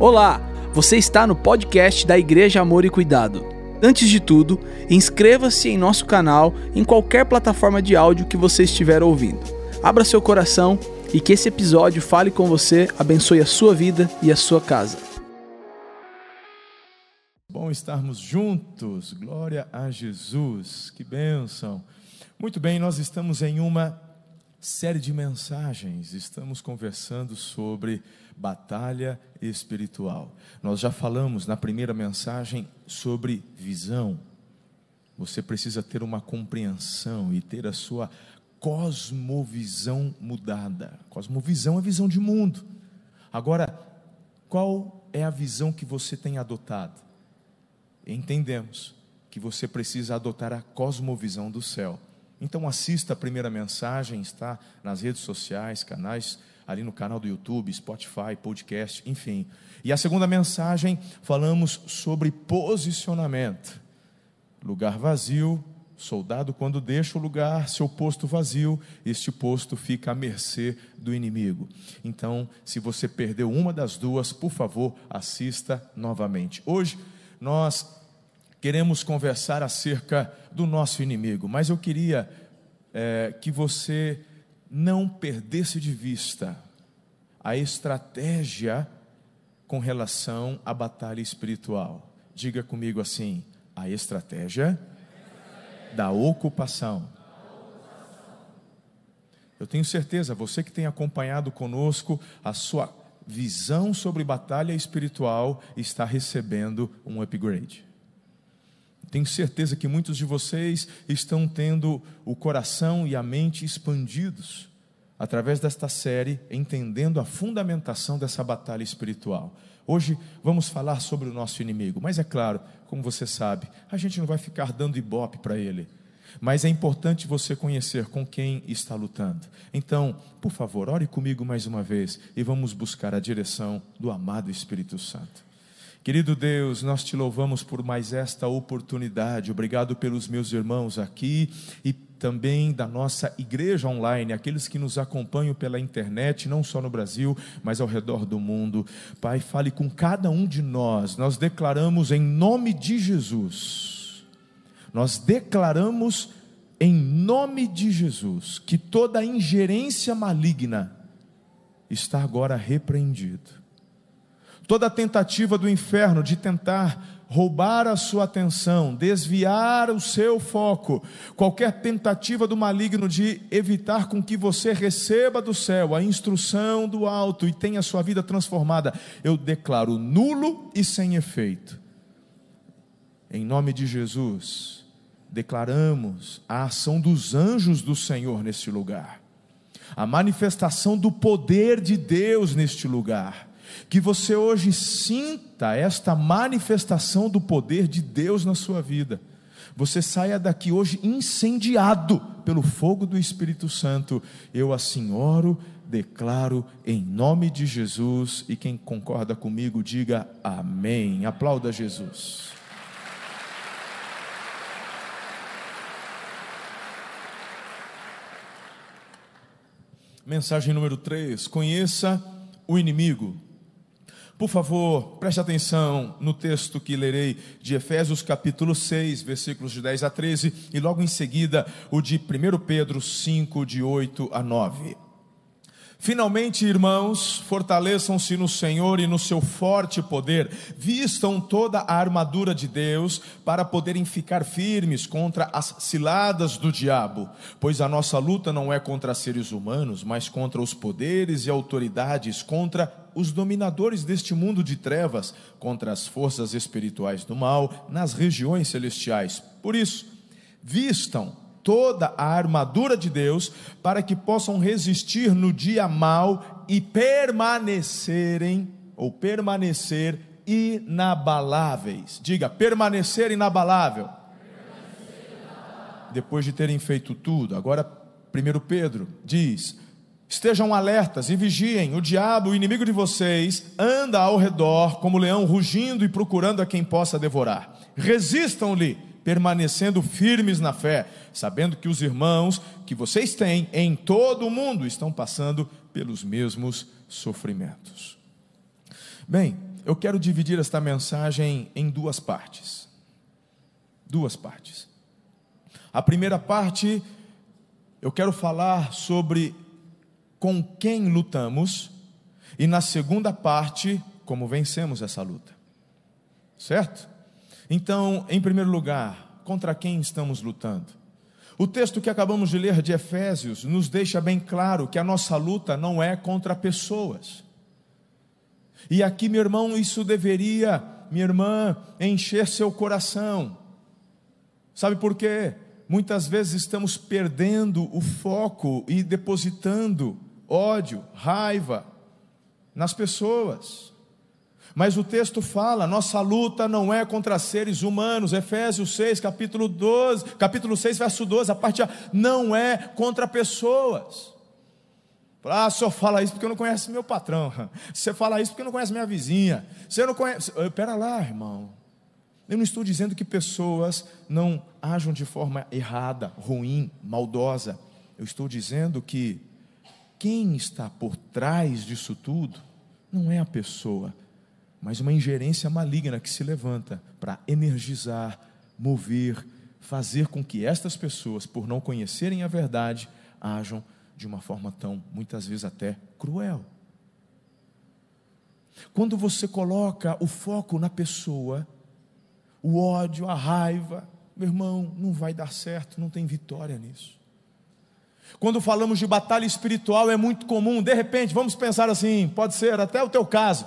Olá, você está no podcast da Igreja Amor e Cuidado. Antes de tudo, inscreva-se em nosso canal em qualquer plataforma de áudio que você estiver ouvindo. Abra seu coração e que esse episódio fale com você, abençoe a sua vida e a sua casa. Bom estarmos juntos, glória a Jesus, que bênção. Muito bem, nós estamos em uma série de mensagens, estamos conversando sobre batalha espiritual. Nós já falamos na primeira mensagem sobre visão. Você precisa ter uma compreensão e ter a sua cosmovisão mudada. Cosmovisão é visão de mundo. Agora, qual é a visão que você tem adotado? Entendemos que você precisa adotar a cosmovisão do céu. Então assista a primeira mensagem, está nas redes sociais, canais ali no canal do YouTube, Spotify, podcast, enfim. E a segunda mensagem falamos sobre posicionamento. Lugar vazio, soldado quando deixa o lugar, seu posto vazio, este posto fica à mercê do inimigo. Então, se você perdeu uma das duas, por favor, assista novamente. Hoje nós queremos conversar acerca do nosso inimigo, mas eu queria é, que você não perdesse de vista a estratégia com relação à batalha espiritual. Diga comigo assim: a estratégia da ocupação. Eu tenho certeza, você que tem acompanhado conosco, a sua visão sobre batalha espiritual está recebendo um upgrade. Tenho certeza que muitos de vocês estão tendo o coração e a mente expandidos através desta série, entendendo a fundamentação dessa batalha espiritual. Hoje vamos falar sobre o nosso inimigo, mas é claro, como você sabe, a gente não vai ficar dando ibope para ele. Mas é importante você conhecer com quem está lutando. Então, por favor, ore comigo mais uma vez e vamos buscar a direção do amado Espírito Santo. Querido Deus, nós te louvamos por mais esta oportunidade. Obrigado pelos meus irmãos aqui e também da nossa igreja online, aqueles que nos acompanham pela internet, não só no Brasil, mas ao redor do mundo. Pai, fale com cada um de nós. Nós declaramos em nome de Jesus. Nós declaramos em nome de Jesus que toda ingerência maligna está agora repreendido toda tentativa do inferno de tentar roubar a sua atenção, desviar o seu foco, qualquer tentativa do maligno de evitar com que você receba do céu a instrução do alto e tenha sua vida transformada, eu declaro nulo e sem efeito. Em nome de Jesus, declaramos a ação dos anjos do Senhor neste lugar, a manifestação do poder de Deus neste lugar que você hoje sinta esta manifestação do poder de Deus na sua vida. Você saia daqui hoje incendiado pelo fogo do Espírito Santo. Eu assim oro, declaro em nome de Jesus. E quem concorda comigo, diga amém. Aplauda Jesus. Mensagem número 3: Conheça o inimigo. Por favor, preste atenção no texto que lerei de Efésios capítulo 6, versículos de 10 a 13, e logo em seguida o de 1 Pedro 5, de 8 a 9. Finalmente, irmãos, fortaleçam-se no Senhor e no seu forte poder, vistam toda a armadura de Deus para poderem ficar firmes contra as ciladas do diabo, pois a nossa luta não é contra seres humanos, mas contra os poderes e autoridades, contra os dominadores deste mundo de trevas, contra as forças espirituais do mal nas regiões celestiais. Por isso, vistam toda a armadura de Deus, para que possam resistir no dia mal e permanecerem, ou permanecer inabaláveis. Diga, permanecer inabalável. Depois de terem feito tudo, agora 1 Pedro diz: Estejam alertas e vigiem, o diabo, o inimigo de vocês, anda ao redor como leão rugindo e procurando a quem possa devorar. Resistam-lhe permanecendo firmes na fé, sabendo que os irmãos que vocês têm em todo o mundo estão passando pelos mesmos sofrimentos. Bem, eu quero dividir esta mensagem em duas partes. Duas partes. A primeira parte, eu quero falar sobre com quem lutamos, e na segunda parte, como vencemos essa luta. Certo? Então, em primeiro lugar, contra quem estamos lutando? O texto que acabamos de ler de Efésios nos deixa bem claro que a nossa luta não é contra pessoas. E aqui, meu irmão, isso deveria, minha irmã, encher seu coração. Sabe por quê? Muitas vezes estamos perdendo o foco e depositando ódio, raiva nas pessoas. Mas o texto fala, nossa luta não é contra seres humanos. Efésios 6, capítulo 12, capítulo 6, verso 12, a parte A, não é contra pessoas. Ah, senhor fala isso porque eu não conhece meu patrão. Você fala isso porque não conhece minha vizinha. Você não conhece. Pera lá, irmão. Eu não estou dizendo que pessoas não ajam de forma errada, ruim, maldosa. Eu estou dizendo que quem está por trás disso tudo não é a pessoa, mas uma ingerência maligna que se levanta para energizar, mover, fazer com que estas pessoas, por não conhecerem a verdade, ajam de uma forma tão, muitas vezes até cruel. Quando você coloca o foco na pessoa, o ódio, a raiva, meu irmão, não vai dar certo, não tem vitória nisso. Quando falamos de batalha espiritual, é muito comum, de repente, vamos pensar assim, pode ser até o teu caso.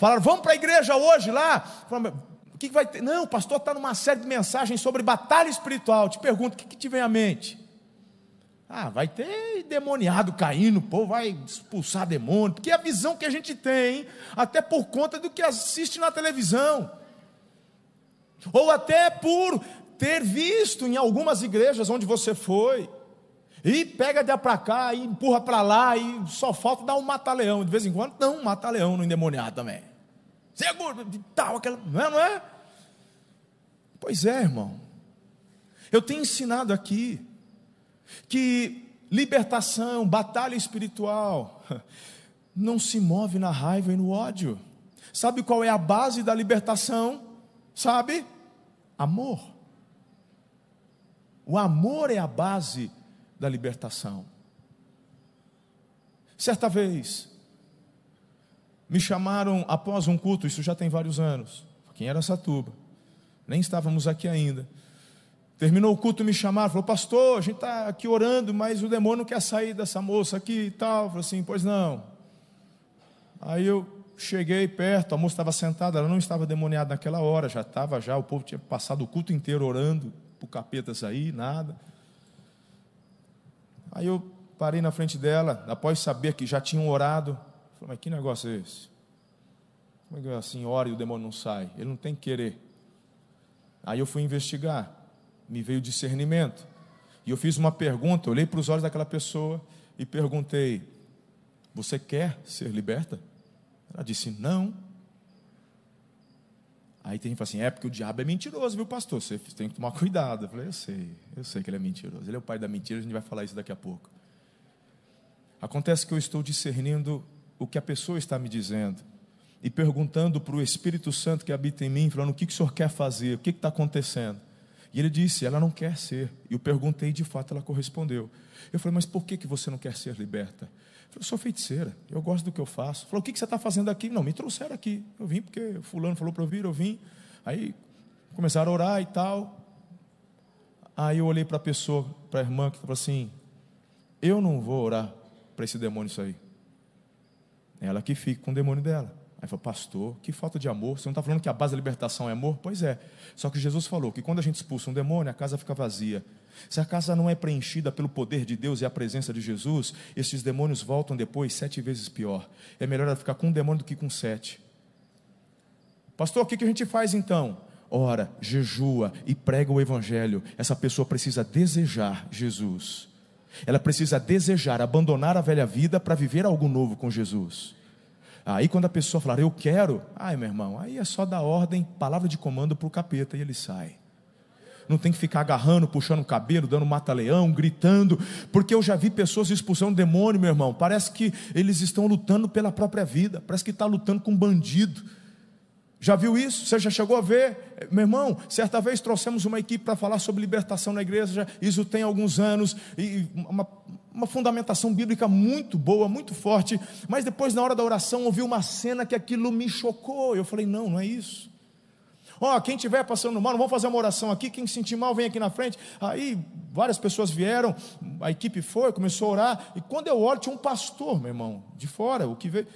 Falar, vamos para a igreja hoje lá. O que, vai ter? Não, o pastor está numa série de mensagens sobre batalha espiritual. Te pergunto, o que, que te vem à mente? Ah, vai ter demoniado caindo, povo vai expulsar demônio, porque é a visão que a gente tem, até por conta do que assiste na televisão, ou até por ter visto em algumas igrejas onde você foi, e pega de para cá, e empurra para lá, e só falta dar um mata-leão, de vez em quando, não, um mata-leão no endemoniado também, seguro, tal, aquela, não é, não é? Pois é, irmão, eu tenho ensinado aqui, que libertação, batalha espiritual, não se move na raiva e no ódio. Sabe qual é a base da libertação? Sabe? Amor. O amor é a base da libertação. Certa vez, me chamaram após um culto, isso já tem vários anos, aqui em Aracatuba, nem estávamos aqui ainda. Terminou o culto, me chamaram, falou, pastor, a gente está aqui orando, mas o demônio quer sair dessa moça aqui e tal. falei assim, pois não. Aí eu cheguei perto, a moça estava sentada, ela não estava demoniada naquela hora, já estava já, o povo tinha passado o culto inteiro orando para o capeta sair, nada. Aí eu parei na frente dela, após saber que já tinham orado, falei, mas que negócio é esse? Como é que é assim, ora e o demônio não sai? Ele não tem que querer. Aí eu fui investigar me veio discernimento. E eu fiz uma pergunta, olhei para os olhos daquela pessoa e perguntei: Você quer ser liberta? Ela disse: Não. Aí tem gente que fala assim: É porque o diabo é mentiroso, viu, pastor? Você tem que tomar cuidado. Eu falei: Eu sei, eu sei que ele é mentiroso. Ele é o pai da mentira, a gente vai falar isso daqui a pouco. Acontece que eu estou discernindo o que a pessoa está me dizendo e perguntando para o Espírito Santo que habita em mim, falando: O que, que o senhor quer fazer? O que está acontecendo? E ele disse: ela não quer ser. E eu perguntei, de fato ela correspondeu. Eu falei: mas por que, que você não quer ser liberta? Eu falei: eu sou feiticeira, eu gosto do que eu faço. Falou: o que, que você está fazendo aqui? Não, me trouxeram aqui. Eu vim porque Fulano falou para eu vir, eu vim. Aí começaram a orar e tal. Aí eu olhei para a pessoa, para a irmã, que falou assim: eu não vou orar para esse demônio sair. Ela que fica com o demônio dela. Aí falou, pastor, que falta de amor. Você não está falando que a base da libertação é amor? Pois é. Só que Jesus falou que quando a gente expulsa um demônio, a casa fica vazia. Se a casa não é preenchida pelo poder de Deus e a presença de Jesus, esses demônios voltam depois sete vezes pior. É melhor ela ficar com um demônio do que com sete. Pastor, o que a gente faz então? Ora, jejua e prega o Evangelho. Essa pessoa precisa desejar Jesus. Ela precisa desejar abandonar a velha vida para viver algo novo com Jesus. Aí quando a pessoa falar, eu quero, ai meu irmão, aí é só dar ordem, palavra de comando para o capeta e ele sai. Não tem que ficar agarrando, puxando o cabelo, dando mata-leão, gritando, porque eu já vi pessoas expulsando demônio, meu irmão. Parece que eles estão lutando pela própria vida, parece que está lutando com um bandido. Já viu isso? Você já chegou a ver? Meu irmão, certa vez trouxemos uma equipe para falar sobre libertação na igreja, isso tem alguns anos, e uma, uma fundamentação bíblica muito boa, muito forte, mas depois, na hora da oração, ouvi uma cena que aquilo me chocou. Eu falei: não, não é isso. Ó, oh, quem estiver passando mal, vamos fazer uma oração aqui. Quem se sentir mal, vem aqui na frente. Aí várias pessoas vieram, a equipe foi, começou a orar. E quando eu olho, tinha um pastor, meu irmão, de fora, o que veio.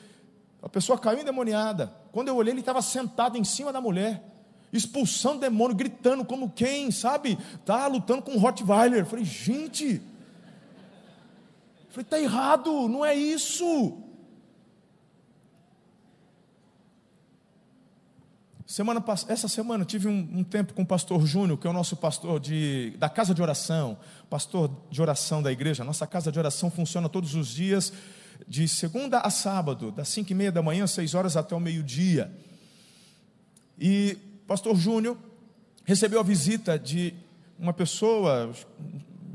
A pessoa caiu endemoniada. Quando eu olhei, ele estava sentado em cima da mulher, expulsando demônio, gritando como quem, sabe? Tá lutando com um Rottweiler. Eu falei, gente. Falei, tá errado, não é isso. Semana, essa semana tive um, um, tempo com o pastor Júnior, que é o nosso pastor de, da casa de oração, pastor de oração da igreja. Nossa casa de oração funciona todos os dias de segunda a sábado, das cinco e meia da manhã, seis horas até o meio-dia. E pastor Júnior recebeu a visita de uma pessoa,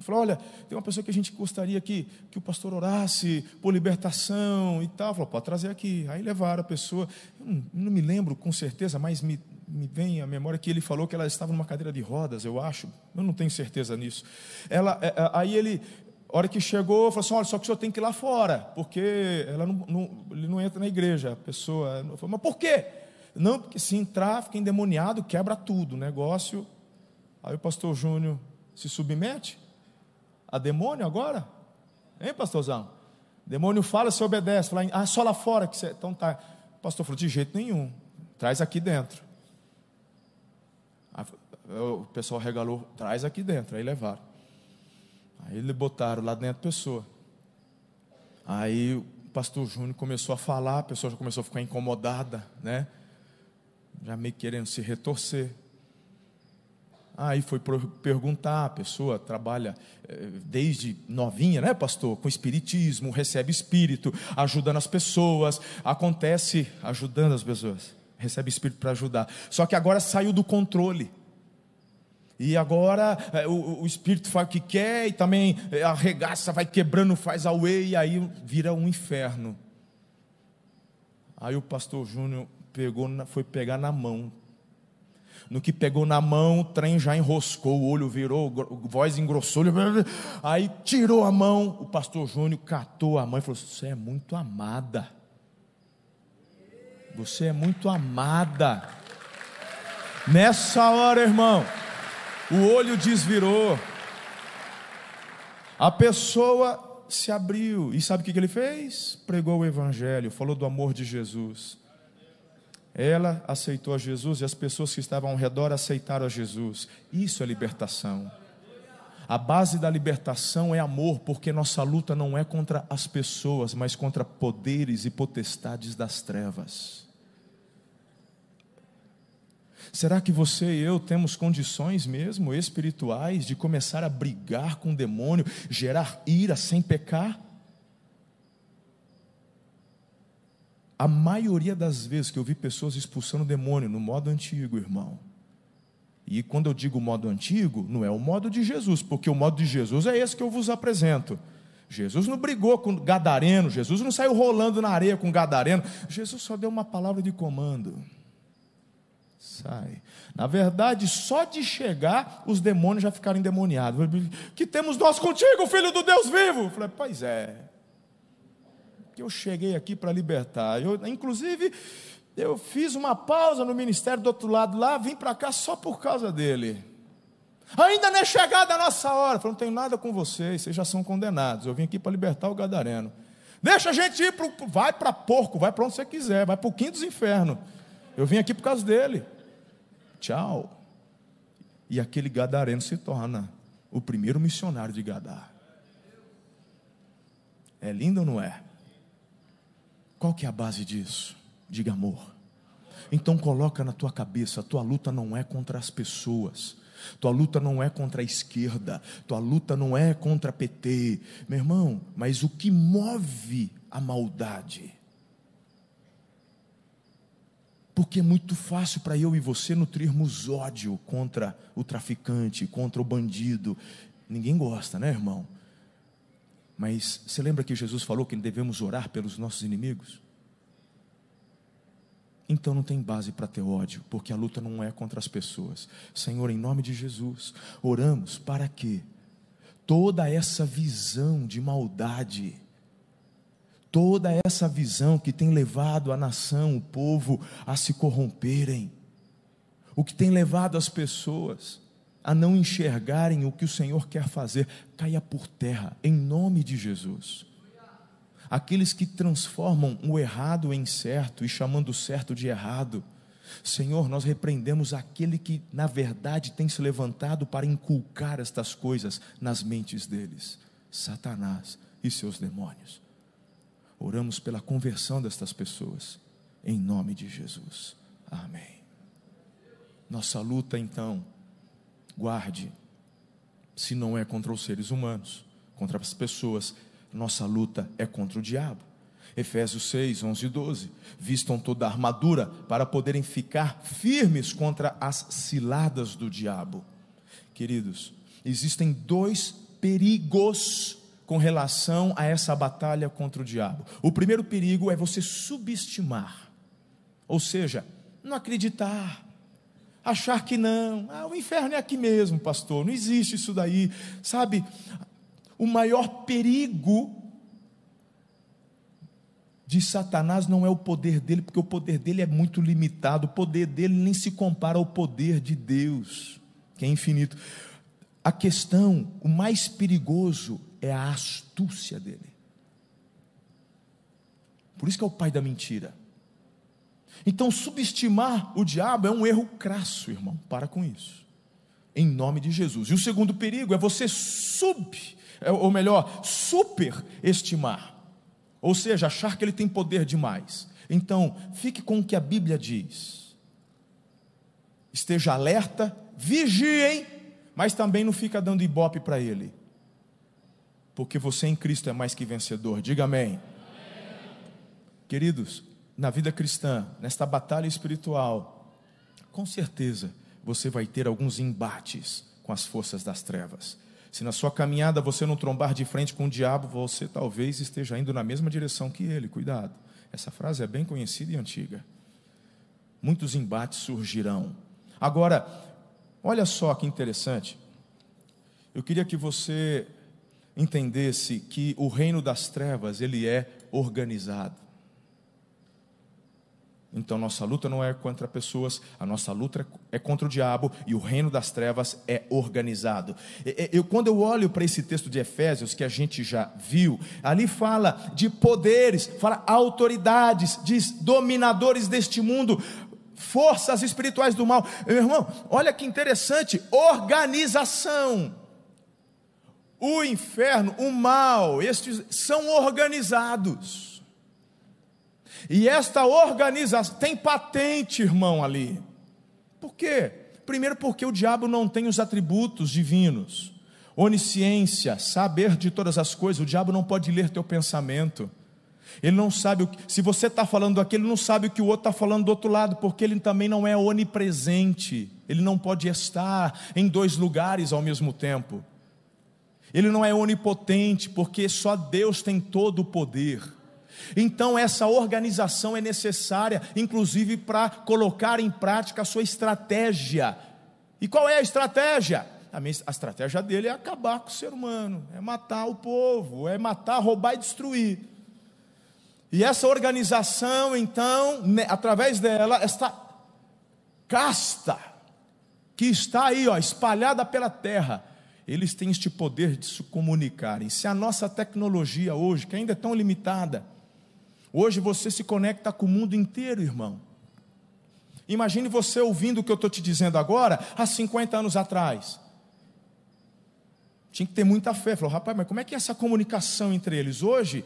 falou: Olha, tem uma pessoa que a gente gostaria que, que o pastor orasse por libertação e tal. Falou: Pode trazer aqui. Aí levaram a pessoa, não, não me lembro com certeza, mas me, me vem à memória que ele falou que ela estava numa cadeira de rodas, eu acho, eu não tenho certeza nisso. Ela, é, é, aí ele a hora que chegou, falou assim: olha, só que o senhor tem que ir lá fora, porque ela não, não, ele não entra na igreja. A pessoa falou, mas por quê? Não, porque se entrar, fica endemoniado, quebra tudo o negócio. Aí o pastor Júnior se submete a demônio agora? Hein, pastorzão? Demônio fala, você obedece. Fala, ah, só lá fora que você. Então tá. O pastor falou: de jeito nenhum, traz aqui dentro. o pessoal regalou, traz aqui dentro. Aí levaram. Aí eles botaram lá dentro a pessoa. Aí o pastor Júnior começou a falar, a pessoa já começou a ficar incomodada, né? Já meio querendo se retorcer. Aí foi perguntar, a pessoa trabalha eh, desde novinha, né, pastor? Com espiritismo, recebe espírito, ajudando as pessoas, acontece ajudando as pessoas, recebe espírito para ajudar. Só que agora saiu do controle. E agora é, o, o, espírito faz o que quer e também é, arregaça, vai quebrando, faz a e aí vira um inferno. Aí o pastor Júnior pegou, foi pegar na mão. No que pegou na mão, o trem já enroscou, o olho virou, voz engrossou, aí tirou a mão. O pastor Júnior catou a mão e falou: Você é muito amada. Você é muito amada. Nessa hora, irmão o olho desvirou, a pessoa se abriu, e sabe o que ele fez? Pregou o Evangelho, falou do amor de Jesus. Ela aceitou a Jesus e as pessoas que estavam ao redor aceitaram a Jesus. Isso é libertação. A base da libertação é amor, porque nossa luta não é contra as pessoas, mas contra poderes e potestades das trevas. Será que você e eu temos condições mesmo espirituais de começar a brigar com o demônio, gerar ira sem pecar? A maioria das vezes que eu vi pessoas expulsando o demônio no modo antigo, irmão. E quando eu digo modo antigo, não é o modo de Jesus, porque o modo de Jesus é esse que eu vos apresento. Jesus não brigou com gadareno, Jesus não saiu rolando na areia com gadareno, Jesus só deu uma palavra de comando. Sai. Na verdade, só de chegar, os demônios já ficaram endemoniados. Que temos nós contigo, filho do Deus vivo. Eu falei, pois é. Que eu cheguei aqui para libertar. Eu, inclusive, eu fiz uma pausa no ministério do outro lado lá, vim para cá só por causa dele. Ainda não é chegada a nossa hora. Eu falei, não tenho nada com vocês, vocês já são condenados. Eu vim aqui para libertar o gadareno. Deixa a gente ir, pro, vai para porco, vai para onde você quiser, vai para o quinto dos infernos. Eu vim aqui por causa dele. Tchau. E aquele gadareno se torna o primeiro missionário de Gadar. É lindo ou não é? Qual que é a base disso? Diga amor. Então coloca na tua cabeça, tua luta não é contra as pessoas. Tua luta não é contra a esquerda, tua luta não é contra PT, meu irmão, mas o que move a maldade porque é muito fácil para eu e você nutrirmos ódio contra o traficante, contra o bandido. Ninguém gosta, né, irmão? Mas você lembra que Jesus falou que devemos orar pelos nossos inimigos? então não tem base para ter ódio, porque a luta não é contra as pessoas. Senhor, em nome de Jesus, oramos para que toda essa visão de maldade, toda essa visão que tem levado a nação, o povo a se corromperem, o que tem levado as pessoas a não enxergarem o que o Senhor quer fazer, caia por terra, em nome de Jesus aqueles que transformam o errado em certo e chamando o certo de errado. Senhor, nós repreendemos aquele que, na verdade, tem se levantado para inculcar estas coisas nas mentes deles, Satanás e seus demônios. Oramos pela conversão destas pessoas, em nome de Jesus. Amém. Nossa luta, então, guarde, se não é contra os seres humanos, contra as pessoas, nossa luta é contra o diabo. Efésios 6, 11 e 12. Vistam toda a armadura para poderem ficar firmes contra as ciladas do diabo. Queridos, existem dois perigos com relação a essa batalha contra o diabo. O primeiro perigo é você subestimar, ou seja, não acreditar, achar que não, ah, o inferno é aqui mesmo, pastor, não existe isso daí, sabe? o maior perigo de Satanás não é o poder dele, porque o poder dele é muito limitado, o poder dele nem se compara ao poder de Deus, que é infinito. A questão, o mais perigoso é a astúcia dele. Por isso que é o pai da mentira. Então, subestimar o diabo é um erro crasso, irmão. Para com isso. Em nome de Jesus. E o segundo perigo é você sub é, ou melhor, superestimar, ou seja, achar que ele tem poder demais. Então, fique com o que a Bíblia diz. Esteja alerta, vigiem, mas também não fica dando ibope para ele. Porque você em Cristo é mais que vencedor. Diga amém. amém. Queridos, na vida cristã, nesta batalha espiritual, com certeza você vai ter alguns embates com as forças das trevas. Se na sua caminhada você não trombar de frente com o diabo, você talvez esteja indo na mesma direção que ele. Cuidado. Essa frase é bem conhecida e antiga. Muitos embates surgirão. Agora, olha só que interessante. Eu queria que você entendesse que o reino das trevas, ele é organizado. Então, nossa luta não é contra pessoas, a nossa luta é contra o diabo e o reino das trevas é organizado. Eu, quando eu olho para esse texto de Efésios, que a gente já viu, ali fala de poderes, fala autoridades, diz dominadores deste mundo, forças espirituais do mal. Meu irmão, olha que interessante: organização. O inferno, o mal, estes são organizados. E esta organização tem patente, irmão, ali. Por quê? Primeiro, porque o diabo não tem os atributos divinos, onisciência, saber de todas as coisas. O diabo não pode ler teu pensamento. Ele não sabe o que, se você está falando aquilo, ele não sabe o que o outro está falando do outro lado, porque ele também não é onipresente. Ele não pode estar em dois lugares ao mesmo tempo. Ele não é onipotente, porque só Deus tem todo o poder. Então, essa organização é necessária, inclusive para colocar em prática a sua estratégia. E qual é a estratégia? A, estratégia dele é acabar com o ser humano, é matar o povo, é matar, roubar e destruir. E essa organização, então, né, através dela, esta casta que está aí, ó, espalhada pela terra, eles têm este poder de se comunicarem. Se a nossa tecnologia hoje, que ainda é tão limitada, Hoje você se conecta com o mundo inteiro, irmão. Imagine você ouvindo o que eu estou te dizendo agora, há 50 anos atrás. Tinha que ter muita fé. Falou, rapaz, mas como é que é essa comunicação entre eles? Hoje,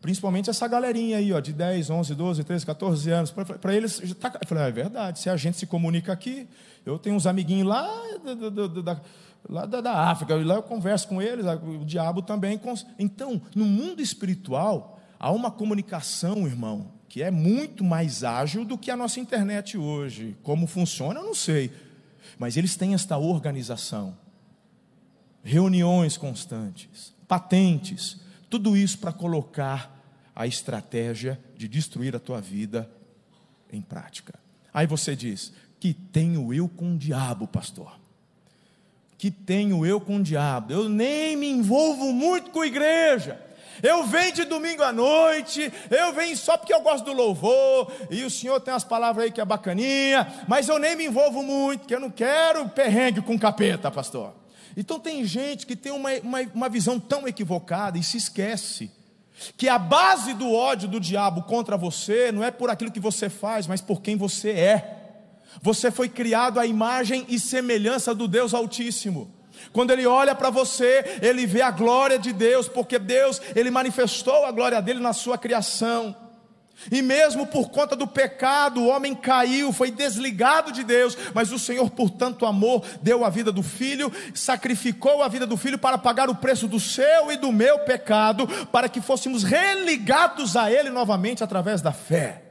principalmente essa galerinha aí, ó, de 10, 11, 12, 13, 14 anos, para eles, tá, eu falei, ah, é verdade, se a gente se comunica aqui, eu tenho uns amiguinhos lá da, da, da, lá da, da África, lá eu converso com eles, o diabo também. Então, no mundo espiritual, há uma comunicação, irmão, que é muito mais ágil do que a nossa internet hoje. Como funciona, eu não sei. Mas eles têm esta organização, reuniões constantes, patentes, tudo isso para colocar a estratégia de destruir a tua vida em prática. Aí você diz: que tenho eu com o diabo, pastor? Que tenho eu com o diabo? Eu nem me envolvo muito com a igreja. Eu venho de domingo à noite, eu venho só porque eu gosto do louvor, e o senhor tem umas palavras aí que é bacaninha, mas eu nem me envolvo muito, porque eu não quero perrengue com capeta, pastor. Então tem gente que tem uma, uma, uma visão tão equivocada e se esquece que a base do ódio do diabo contra você não é por aquilo que você faz, mas por quem você é. Você foi criado à imagem e semelhança do Deus Altíssimo. Quando ele olha para você, ele vê a glória de Deus, porque Deus, ele manifestou a glória dele na sua criação. E mesmo por conta do pecado, o homem caiu, foi desligado de Deus, mas o Senhor, por tanto amor, deu a vida do filho, sacrificou a vida do filho para pagar o preço do seu e do meu pecado, para que fôssemos religados a Ele novamente através da fé.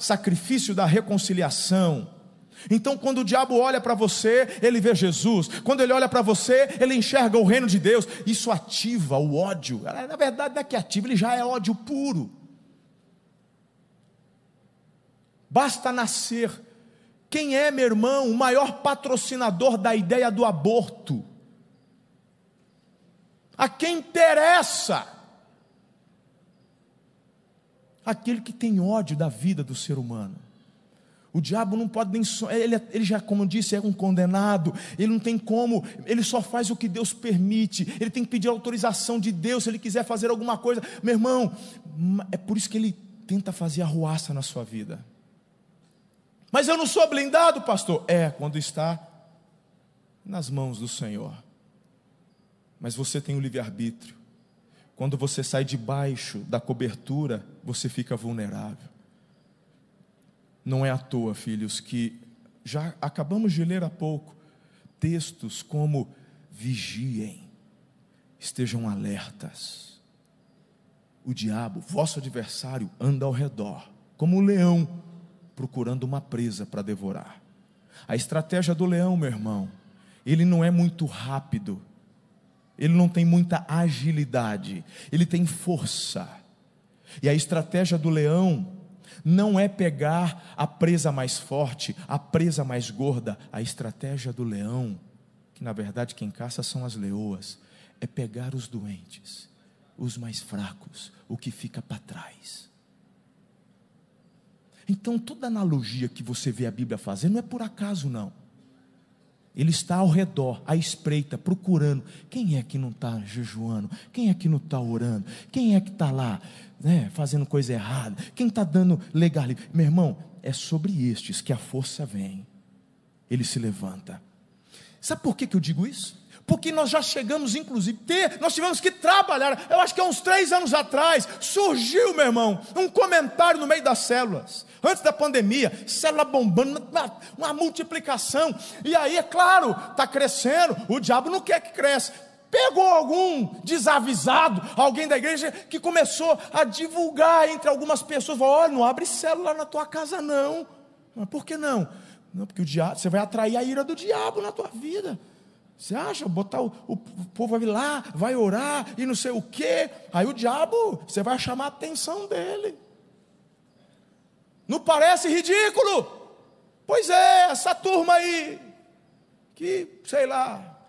Sacrifício da reconciliação então, quando o diabo olha para você, ele vê Jesus. Quando ele olha para você, ele enxerga o reino de Deus. Isso ativa o ódio. Na verdade, não é que ativa, ele já é ódio puro. Basta nascer. Quem é, meu irmão, o maior patrocinador da ideia do aborto? A quem interessa? Aquele que tem ódio da vida do ser humano. O diabo não pode nem. Ele, ele já, como eu disse, é um condenado. Ele não tem como. Ele só faz o que Deus permite. Ele tem que pedir autorização de Deus se ele quiser fazer alguma coisa. Meu irmão, é por isso que ele tenta fazer arruaça na sua vida. Mas eu não sou blindado, pastor. É, quando está nas mãos do Senhor. Mas você tem o livre-arbítrio. Quando você sai debaixo da cobertura, você fica vulnerável. Não é à toa, filhos, que já acabamos de ler há pouco textos como vigiem, estejam alertas. O diabo, vosso adversário, anda ao redor, como um leão, procurando uma presa para devorar. A estratégia do leão, meu irmão, ele não é muito rápido, ele não tem muita agilidade, ele tem força. E a estratégia do leão não é pegar a presa mais forte, a presa mais gorda, a estratégia do leão, que na verdade quem caça são as leoas, é pegar os doentes, os mais fracos, o que fica para trás. Então toda analogia que você vê a Bíblia fazer não é por acaso não. Ele está ao redor, à espreita, procurando. Quem é que não está jejuando? Quem é que não está orando? Quem é que está lá né, fazendo coisa errada? Quem está dando legal? Meu irmão, é sobre estes que a força vem. Ele se levanta. Sabe por que, que eu digo isso? Porque nós já chegamos, inclusive, ter, nós tivemos que trabalhar. Eu acho que há uns três anos atrás surgiu, meu irmão, um comentário no meio das células, antes da pandemia, célula bombando, uma, uma multiplicação. E aí, é claro, está crescendo. O diabo não quer que cresça. Pegou algum desavisado, alguém da igreja que começou a divulgar entre algumas pessoas, olha, não abre célula na tua casa não. Mas por que não? Não, porque o diabo, você vai atrair a ira do diabo na tua vida. Você acha? Botar o, o, povo vai lá, vai orar e não sei o quê. Aí o diabo, você vai chamar a atenção dele. Não parece ridículo? Pois é, essa turma aí, que, sei lá,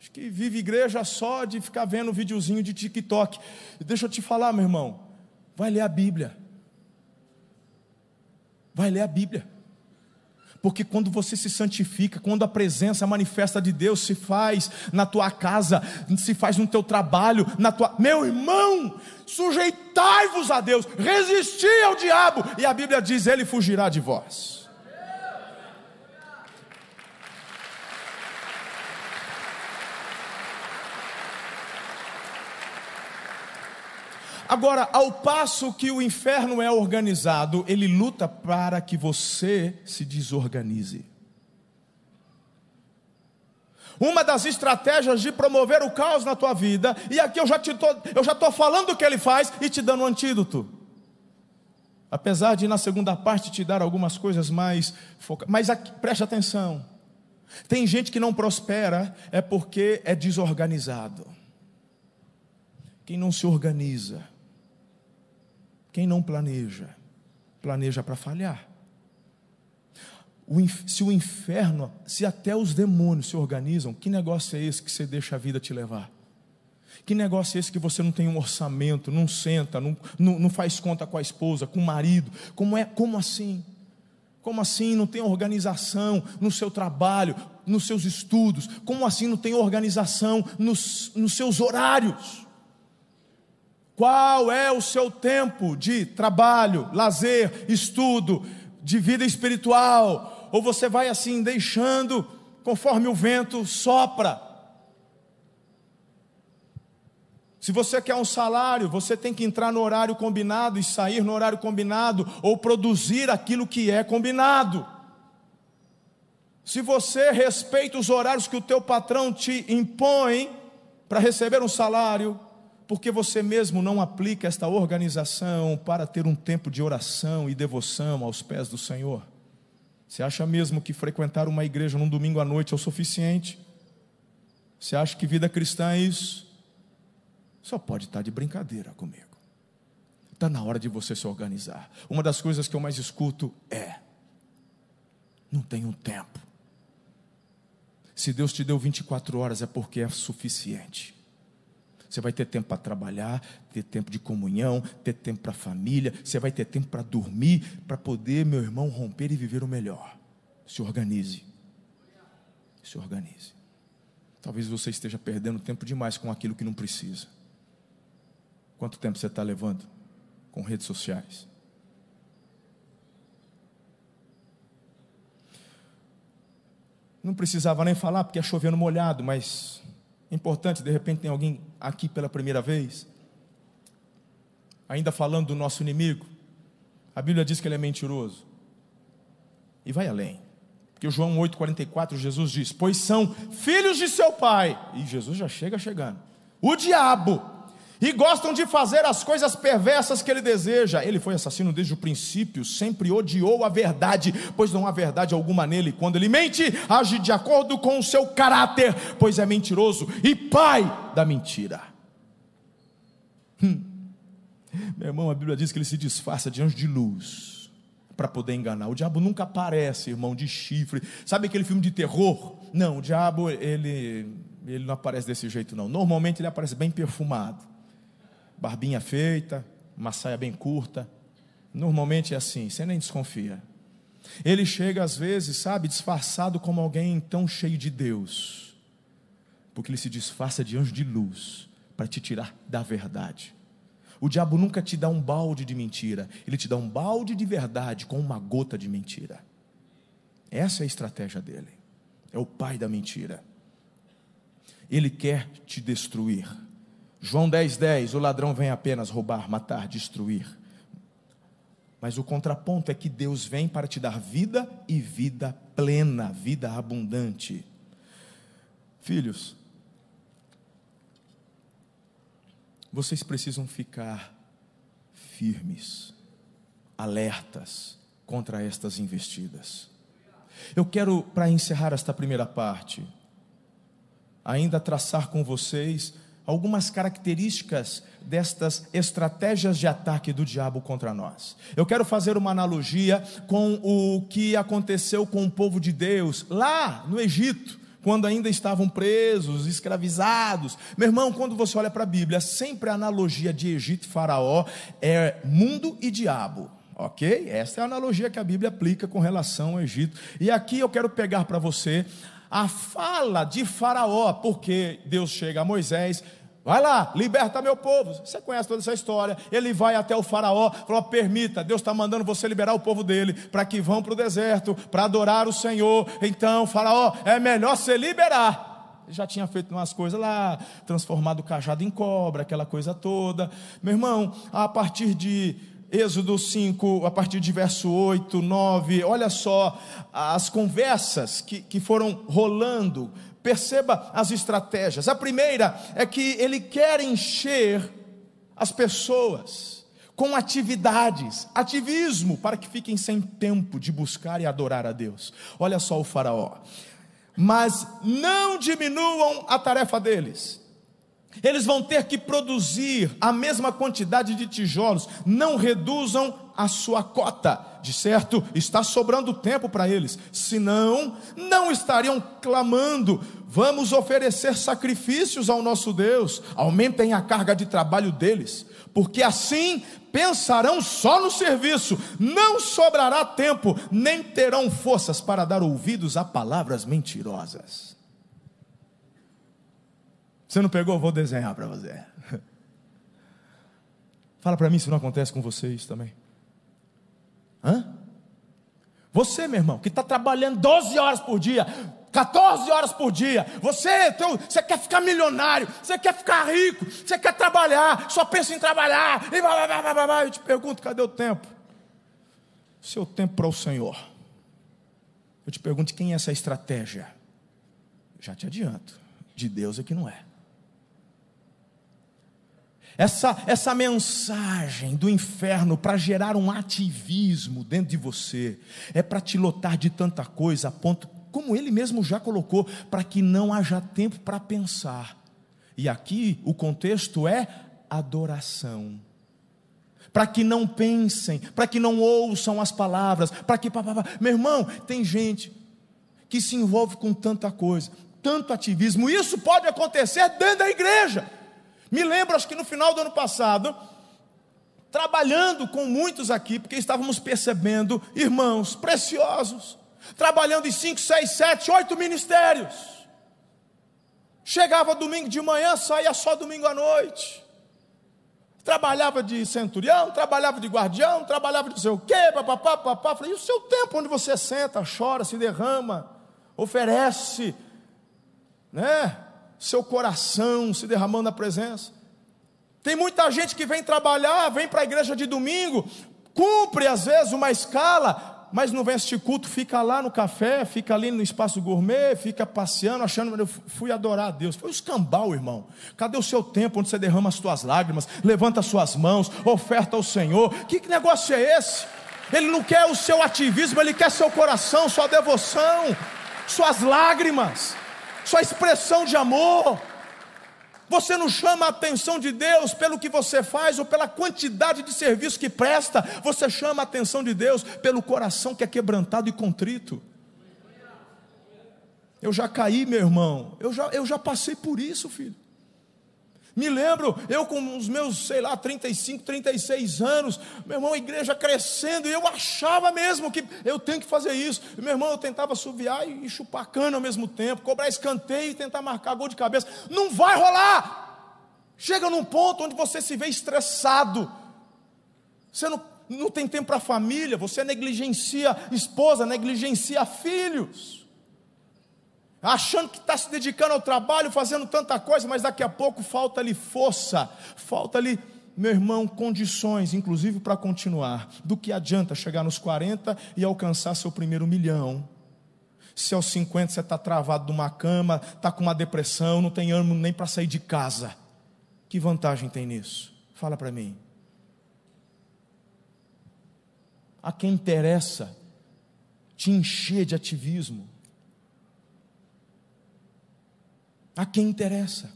acho que vive igreja só de ficar vendo videozinho de TikTok. Deixa eu te falar, meu irmão, vai ler a Bíblia. Vai ler a Bíblia. Porque quando você se santifica, quando a presença manifesta de Deus se faz na tua casa, se faz no teu trabalho, na tua. Meu irmão, sujeitai-vos a Deus, resisti ao diabo, e a Bíblia diz: ele fugirá de vós. Agora, ao passo que o inferno é organizado, ele luta para que você se desorganize. Uma das estratégias de promover o caos na tua vida, e aqui eu já estou falando o que ele faz e te dando um antídoto. Apesar de na segunda parte te dar algumas coisas mais focadas, mas aqui, preste atenção. Tem gente que não prospera é porque é desorganizado. Quem não se organiza, quem não planeja, planeja para falhar. se o inferno, se até os demônios se organizam, que negócio é esse que você deixa a vida te levar? Que negócio é esse que você não tem um orçamento, não senta, não, não, não faz conta com a esposa, com o marido? Como é? Como assim? Como assim não tem organização no seu trabalho, nos seus estudos? Como assim não tem organização nos, nos seus horários? Qual é o seu tempo de trabalho, lazer, estudo, de vida espiritual? Ou você vai assim deixando conforme o vento sopra? Se você quer um salário, você tem que entrar no horário combinado e sair no horário combinado, ou produzir aquilo que é combinado. Se você respeita os horários que o teu patrão te impõe para receber um salário, porque você mesmo não aplica esta organização para ter um tempo de oração e devoção aos pés do Senhor? Você acha mesmo que frequentar uma igreja num domingo à noite é o suficiente? Você acha que vida cristã é isso? Só pode estar de brincadeira comigo. Está na hora de você se organizar. Uma das coisas que eu mais escuto é: não tenho tempo. Se Deus te deu 24 horas é porque é suficiente. Você vai ter tempo para trabalhar, ter tempo de comunhão, ter tempo para a família, você vai ter tempo para dormir, para poder, meu irmão, romper e viver o melhor. Se organize. Se organize. Talvez você esteja perdendo tempo demais com aquilo que não precisa. Quanto tempo você está levando com redes sociais? Não precisava nem falar porque é chovendo molhado, mas importante, de repente tem alguém aqui pela primeira vez, ainda falando do nosso inimigo. A Bíblia diz que ele é mentiroso. E vai além. Porque João 8,44, Jesus diz: Pois são filhos de seu pai. E Jesus já chega chegando. O diabo e gostam de fazer as coisas perversas que ele deseja. Ele foi assassino desde o princípio, sempre odiou a verdade, pois não há verdade alguma nele. Quando ele mente, age de acordo com o seu caráter, pois é mentiroso e pai da mentira. Hum. Meu irmão, a Bíblia diz que ele se disfarça de anjo de luz para poder enganar. O diabo nunca aparece, irmão, de chifre. Sabe aquele filme de terror? Não, o diabo ele ele não aparece desse jeito não. Normalmente ele aparece bem perfumado barbinha feita, uma saia bem curta. Normalmente é assim, você nem desconfia. Ele chega às vezes, sabe, disfarçado como alguém tão cheio de Deus, porque ele se disfarça de anjo de luz para te tirar da verdade. O diabo nunca te dá um balde de mentira, ele te dá um balde de verdade com uma gota de mentira. Essa é a estratégia dele. É o pai da mentira. Ele quer te destruir. João 10,10: 10, o ladrão vem apenas roubar, matar, destruir. Mas o contraponto é que Deus vem para te dar vida e vida plena, vida abundante. Filhos, vocês precisam ficar firmes, alertas contra estas investidas. Eu quero, para encerrar esta primeira parte, ainda traçar com vocês algumas características destas estratégias de ataque do diabo contra nós. Eu quero fazer uma analogia com o que aconteceu com o povo de Deus lá no Egito quando ainda estavam presos, escravizados. Meu irmão, quando você olha para a Bíblia, sempre a analogia de Egito e Faraó é mundo e diabo. Ok? Essa é a analogia que a Bíblia aplica com relação ao Egito. E aqui eu quero pegar para você a fala de Faraó, porque Deus chega a Moisés, vai lá, liberta meu povo. Você conhece toda essa história. Ele vai até o Faraó, falou: permita, Deus está mandando você liberar o povo dele, para que vão para o deserto, para adorar o Senhor. Então, Faraó, é melhor se liberar já tinha feito umas coisas lá, transformado o cajado em cobra, aquela coisa toda. Meu irmão, a partir de Êxodo 5, a partir de verso 8, 9, olha só as conversas que, que foram rolando, perceba as estratégias. A primeira é que ele quer encher as pessoas com atividades, ativismo, para que fiquem sem tempo de buscar e adorar a Deus. Olha só o Faraó. Mas não diminuam a tarefa deles eles vão ter que produzir a mesma quantidade de tijolos, não reduzam a sua cota. De certo, está sobrando tempo para eles. Senão, não estariam clamando: vamos oferecer sacrifícios ao nosso Deus. Aumentem a carga de trabalho deles, porque assim pensarão só no serviço, não sobrará tempo, nem terão forças para dar ouvidos a palavras mentirosas. Você não pegou? Vou desenhar para você. Fala para mim se não acontece com vocês também. Hã? Você, meu irmão, que está trabalhando 12 horas por dia, 14 horas por dia, você, teu, você quer ficar milionário, você quer ficar rico, você quer trabalhar, só pensa em trabalhar, e blá, blá, blá, blá, blá. eu te pergunto, cadê o tempo? Seu tempo para o Senhor. Eu te pergunto, quem é essa estratégia? Já te adianto, de Deus é que não é. Essa, essa mensagem do inferno para gerar um ativismo dentro de você, é para te lotar de tanta coisa, a ponto, como ele mesmo já colocou, para que não haja tempo para pensar. E aqui o contexto é adoração. Para que não pensem, para que não ouçam as palavras, para que. Pá, pá, pá. Meu irmão, tem gente que se envolve com tanta coisa, tanto ativismo. Isso pode acontecer dentro da igreja. Me lembro, acho que no final do ano passado, trabalhando com muitos aqui, porque estávamos percebendo irmãos preciosos, trabalhando em cinco, seis, sete, oito ministérios. Chegava domingo de manhã, saía só domingo à noite. Trabalhava de centurião, trabalhava de guardião, trabalhava de não sei o quê, papapá, papapá. Falei, e o seu tempo onde você senta, chora, se derrama, oferece, né? Seu coração se derramando na presença. Tem muita gente que vem trabalhar, vem para a igreja de domingo, cumpre às vezes uma escala, mas não vem assistir culto, fica lá no café, fica ali no espaço gourmet, fica passeando, achando, eu fui adorar a Deus. Foi o escambau, irmão. Cadê o seu tempo onde você derrama as suas lágrimas, levanta as suas mãos, oferta ao Senhor? Que negócio é esse? Ele não quer o seu ativismo, ele quer seu coração, sua devoção, suas lágrimas sua expressão de amor. Você não chama a atenção de Deus pelo que você faz ou pela quantidade de serviço que presta, você chama a atenção de Deus pelo coração que é quebrantado e contrito. Eu já caí, meu irmão, eu já, eu já passei por isso, filho. Me lembro, eu com os meus, sei lá, 35, 36 anos, meu irmão, a igreja crescendo, e eu achava mesmo que eu tenho que fazer isso. E, meu irmão, eu tentava subiar e chupar cana ao mesmo tempo, cobrar escanteio e tentar marcar gol de cabeça. Não vai rolar! Chega num ponto onde você se vê estressado. Você não, não tem tempo para a família, você negligencia esposa, negligencia filhos achando que está se dedicando ao trabalho, fazendo tanta coisa, mas daqui a pouco falta-lhe força, falta-lhe, meu irmão, condições, inclusive para continuar. Do que adianta chegar nos 40 e alcançar seu primeiro milhão? Se aos 50 você está travado numa cama, está com uma depressão, não tem ânimo nem para sair de casa. Que vantagem tem nisso? Fala para mim. A quem interessa te encher de ativismo, A quem interessa?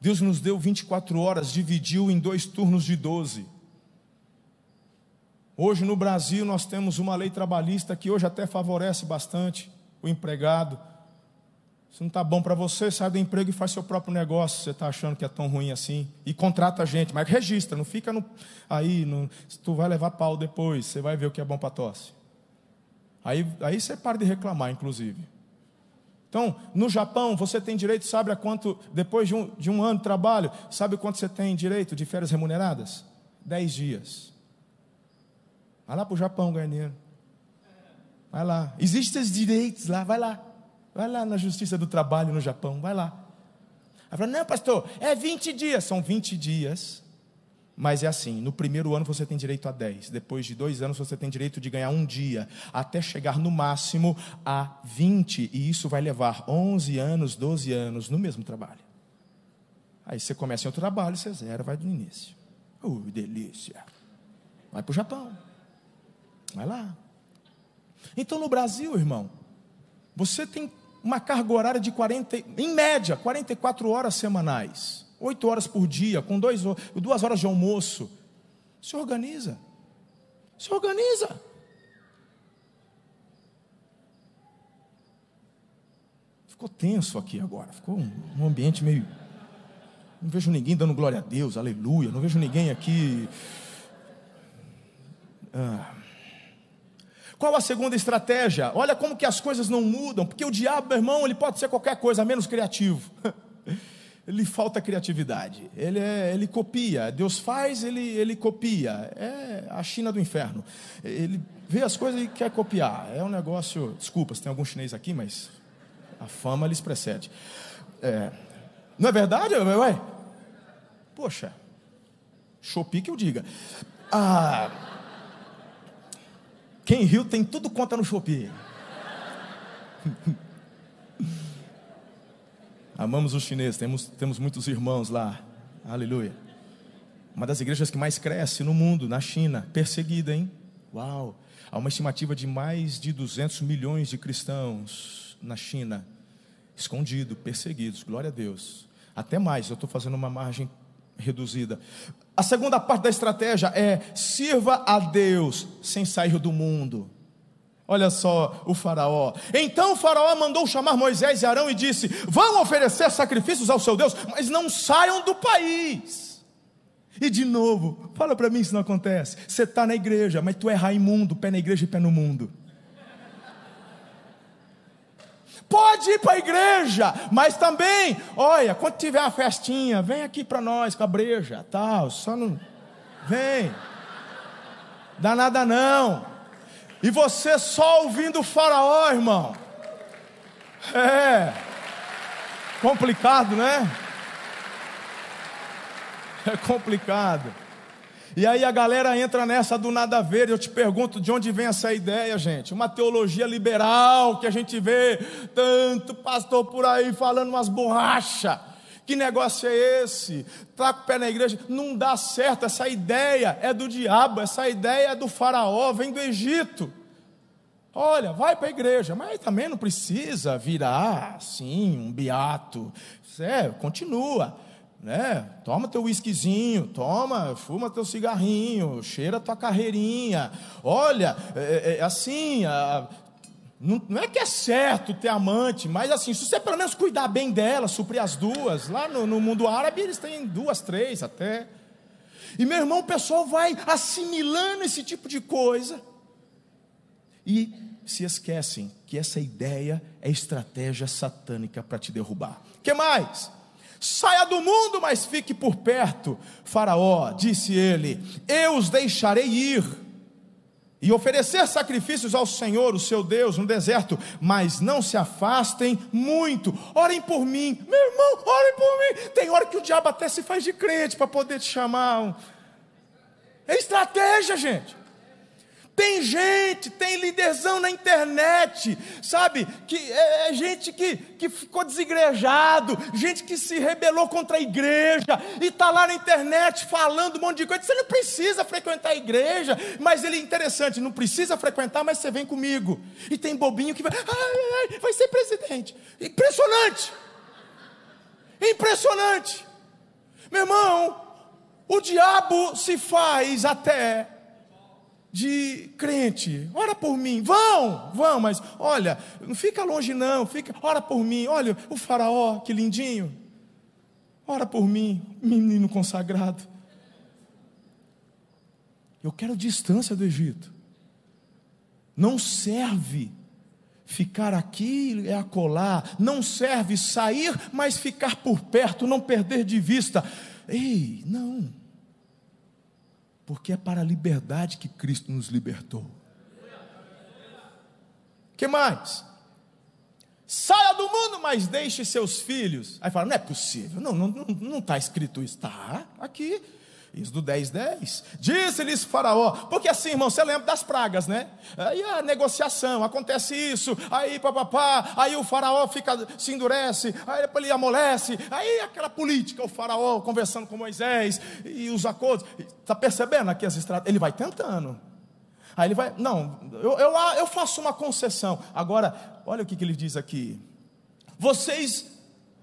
Deus nos deu 24 horas, dividiu em dois turnos de 12. Hoje no Brasil nós temos uma lei trabalhista que hoje até favorece bastante o empregado. Se não está bom para você, sai do emprego e faz seu próprio negócio. Você está achando que é tão ruim assim. E contrata gente, mas registra, não fica no, aí. Tu vai levar pau depois, você vai ver o que é bom para tosse. Aí, aí você para de reclamar, inclusive. Então, no Japão, você tem direito, sabe a quanto, depois de um, de um ano de trabalho, sabe quanto você tem direito de férias remuneradas? Dez dias. Vai lá para o Japão ganhar dinheiro. Vai lá. Existem esses direitos lá, vai lá. Vai lá na Justiça do Trabalho no Japão, vai lá. Aí fala, não, pastor, é 20 dias. São 20 dias mas é assim: no primeiro ano você tem direito a 10, depois de dois anos você tem direito de ganhar um dia, até chegar no máximo a 20, e isso vai levar 11 anos, 12 anos no mesmo trabalho. Aí você começa em outro trabalho, você zera, vai do início. Uh, delícia. Vai para o Japão. Vai lá. Então no Brasil, irmão, você tem uma carga horária de 40, em média, 44 horas semanais oito horas por dia, com dois, duas horas de almoço. Se organiza. Se organiza. Ficou tenso aqui agora, ficou um ambiente meio. Não vejo ninguém dando glória a Deus, aleluia. Não vejo ninguém aqui. Ah. Qual a segunda estratégia? Olha como que as coisas não mudam, porque o diabo, meu irmão, ele pode ser qualquer coisa, menos criativo. ele falta criatividade. Ele, é, ele copia. Deus faz, ele, ele copia. É a China do inferno. Ele vê as coisas e quer copiar. É um negócio. Desculpa, se tem algum chinês aqui, mas a fama lhes precede. É, não é verdade, ué? Poxa, Shopee que eu diga. Ah, quem riu tem tudo conta no Shopee. Amamos os chineses, temos, temos muitos irmãos lá. Aleluia. Uma das igrejas que mais cresce no mundo, na China, perseguida, hein? Uau! Há uma estimativa de mais de 200 milhões de cristãos na China, escondidos, perseguidos, glória a Deus. Até mais, eu estou fazendo uma margem reduzida. A segunda parte da estratégia é sirva a Deus sem sair do mundo. Olha só o Faraó. Então o Faraó mandou chamar Moisés e Arão e disse: Vão oferecer sacrifícios ao seu Deus, mas não saiam do país. E de novo, fala para mim se não acontece. Você está na igreja, mas tu é raimundo, pé na igreja e pé no mundo. Pode ir para a igreja, mas também, olha, quando tiver uma festinha, vem aqui para nós com a breja, tal, só não. Vem. Dá nada não. E você só ouvindo o Faraó, irmão. É. Complicado, né? É complicado. E aí a galera entra nessa do nada a ver. Eu te pergunto de onde vem essa ideia, gente? Uma teologia liberal que a gente vê tanto pastor por aí falando umas borrachas. Que negócio é esse? Tá com o pé na igreja, não dá certo. Essa ideia é do diabo, essa ideia é do faraó, vem do Egito. Olha, vai para a igreja, mas também não precisa virar assim, um beato. É, continua, né? Toma teu whiskyzinho, toma, fuma teu cigarrinho, cheira tua carreirinha. Olha, é, é, é assim, a, não, não, é que é certo ter amante, mas assim, se você pelo menos cuidar bem dela, suprir as duas, lá no, no mundo árabe eles têm duas, três até. E meu irmão, o pessoal vai assimilando esse tipo de coisa e se esquecem que essa ideia é estratégia satânica para te derrubar. Que mais? Saia do mundo, mas fique por perto. Faraó, disse ele: Eu os deixarei ir e oferecer sacrifícios ao Senhor, o seu Deus, no deserto, mas não se afastem muito. Orem por mim, meu irmão, orem por mim. Tem hora que o diabo até se faz de crente para poder te chamar. É estratégia, gente. Tem gente, tem líderzão na internet, sabe? Que é, é, gente que, que ficou desigrejado, gente que se rebelou contra a igreja e está lá na internet falando um monte de coisa. Você não precisa frequentar a igreja, mas ele é interessante, não precisa frequentar, mas você vem comigo. E tem bobinho que vai, ai, ai, vai ser presidente. Impressionante! Impressionante! Meu irmão, o diabo se faz até de crente, ora por mim, vão, vão, mas olha, não fica longe não, fica, ora por mim, olha o faraó, que lindinho, ora por mim, menino consagrado. Eu quero distância do Egito. Não serve ficar aqui e acolá, não serve sair, mas ficar por perto, não perder de vista. Ei, não porque é para a liberdade que Cristo nos libertou. Que mais? Saia do mundo, mas deixe seus filhos. Aí fala, não é possível. Não, não está escrito isso. Está aqui. Isso do 10, 10. Disse-lhes Faraó, porque assim, irmão, você lembra das pragas, né? Aí a negociação, acontece isso, aí papapá, aí o Faraó fica, se endurece, aí ele amolece, aí aquela política, o Faraó conversando com Moisés e os acordos. Está percebendo aqui as estratégias? Ele vai tentando. Aí ele vai, não, eu, eu, eu faço uma concessão. Agora, olha o que, que ele diz aqui. Vocês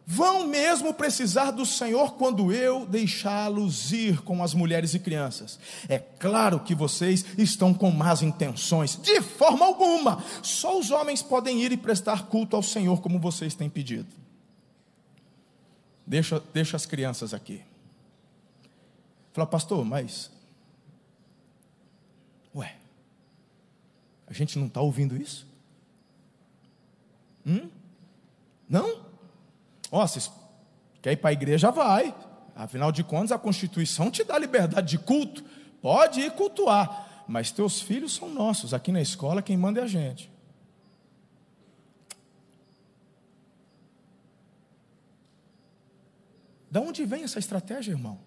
vão mesmo precisar do Senhor quando eu deixá-los ir com as mulheres e crianças. É claro que vocês estão com más intenções, de forma alguma. Só os homens podem ir e prestar culto ao Senhor como vocês têm pedido. Deixa, deixa as crianças aqui. Fala, pastor, mas. Ué, a gente não está ouvindo isso? Hum? Ó, oh, vocês quer ir para a igreja? Vai. Afinal de contas, a Constituição te dá liberdade de culto. Pode ir cultuar. Mas teus filhos são nossos. Aqui na escola, quem manda é a gente. Da onde vem essa estratégia, irmão?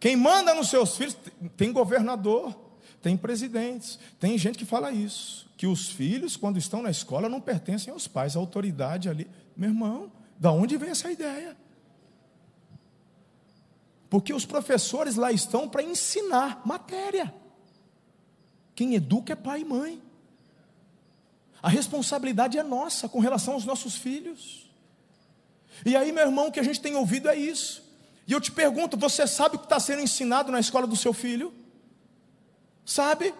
Quem manda nos seus filhos, tem governador, tem presidentes, tem gente que fala isso, que os filhos, quando estão na escola, não pertencem aos pais, a autoridade ali. Meu irmão, da onde vem essa ideia? Porque os professores lá estão para ensinar matéria. Quem educa é pai e mãe. A responsabilidade é nossa com relação aos nossos filhos. E aí, meu irmão, o que a gente tem ouvido é isso. E eu te pergunto: você sabe o que está sendo ensinado na escola do seu filho? Sabe?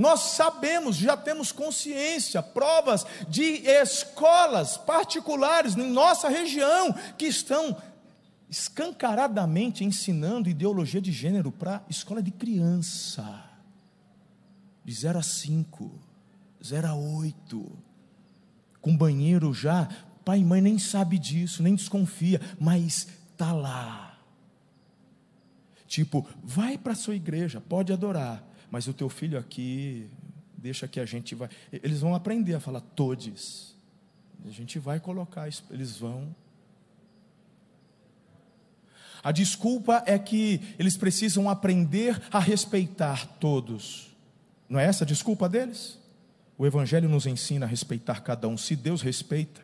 Nós sabemos, já temos consciência, provas de escolas particulares em nossa região que estão escancaradamente ensinando ideologia de gênero para escola de criança, de 0 a 5, 0 a 8, com banheiro já. Pai e mãe nem sabe disso, nem desconfia, mas está lá. Tipo, vai para a sua igreja, pode adorar, mas o teu filho aqui, deixa que a gente vai. Eles vão aprender a falar todes. A gente vai colocar, eles vão. A desculpa é que eles precisam aprender a respeitar todos. Não é essa a desculpa deles? O Evangelho nos ensina a respeitar cada um. Se Deus respeita,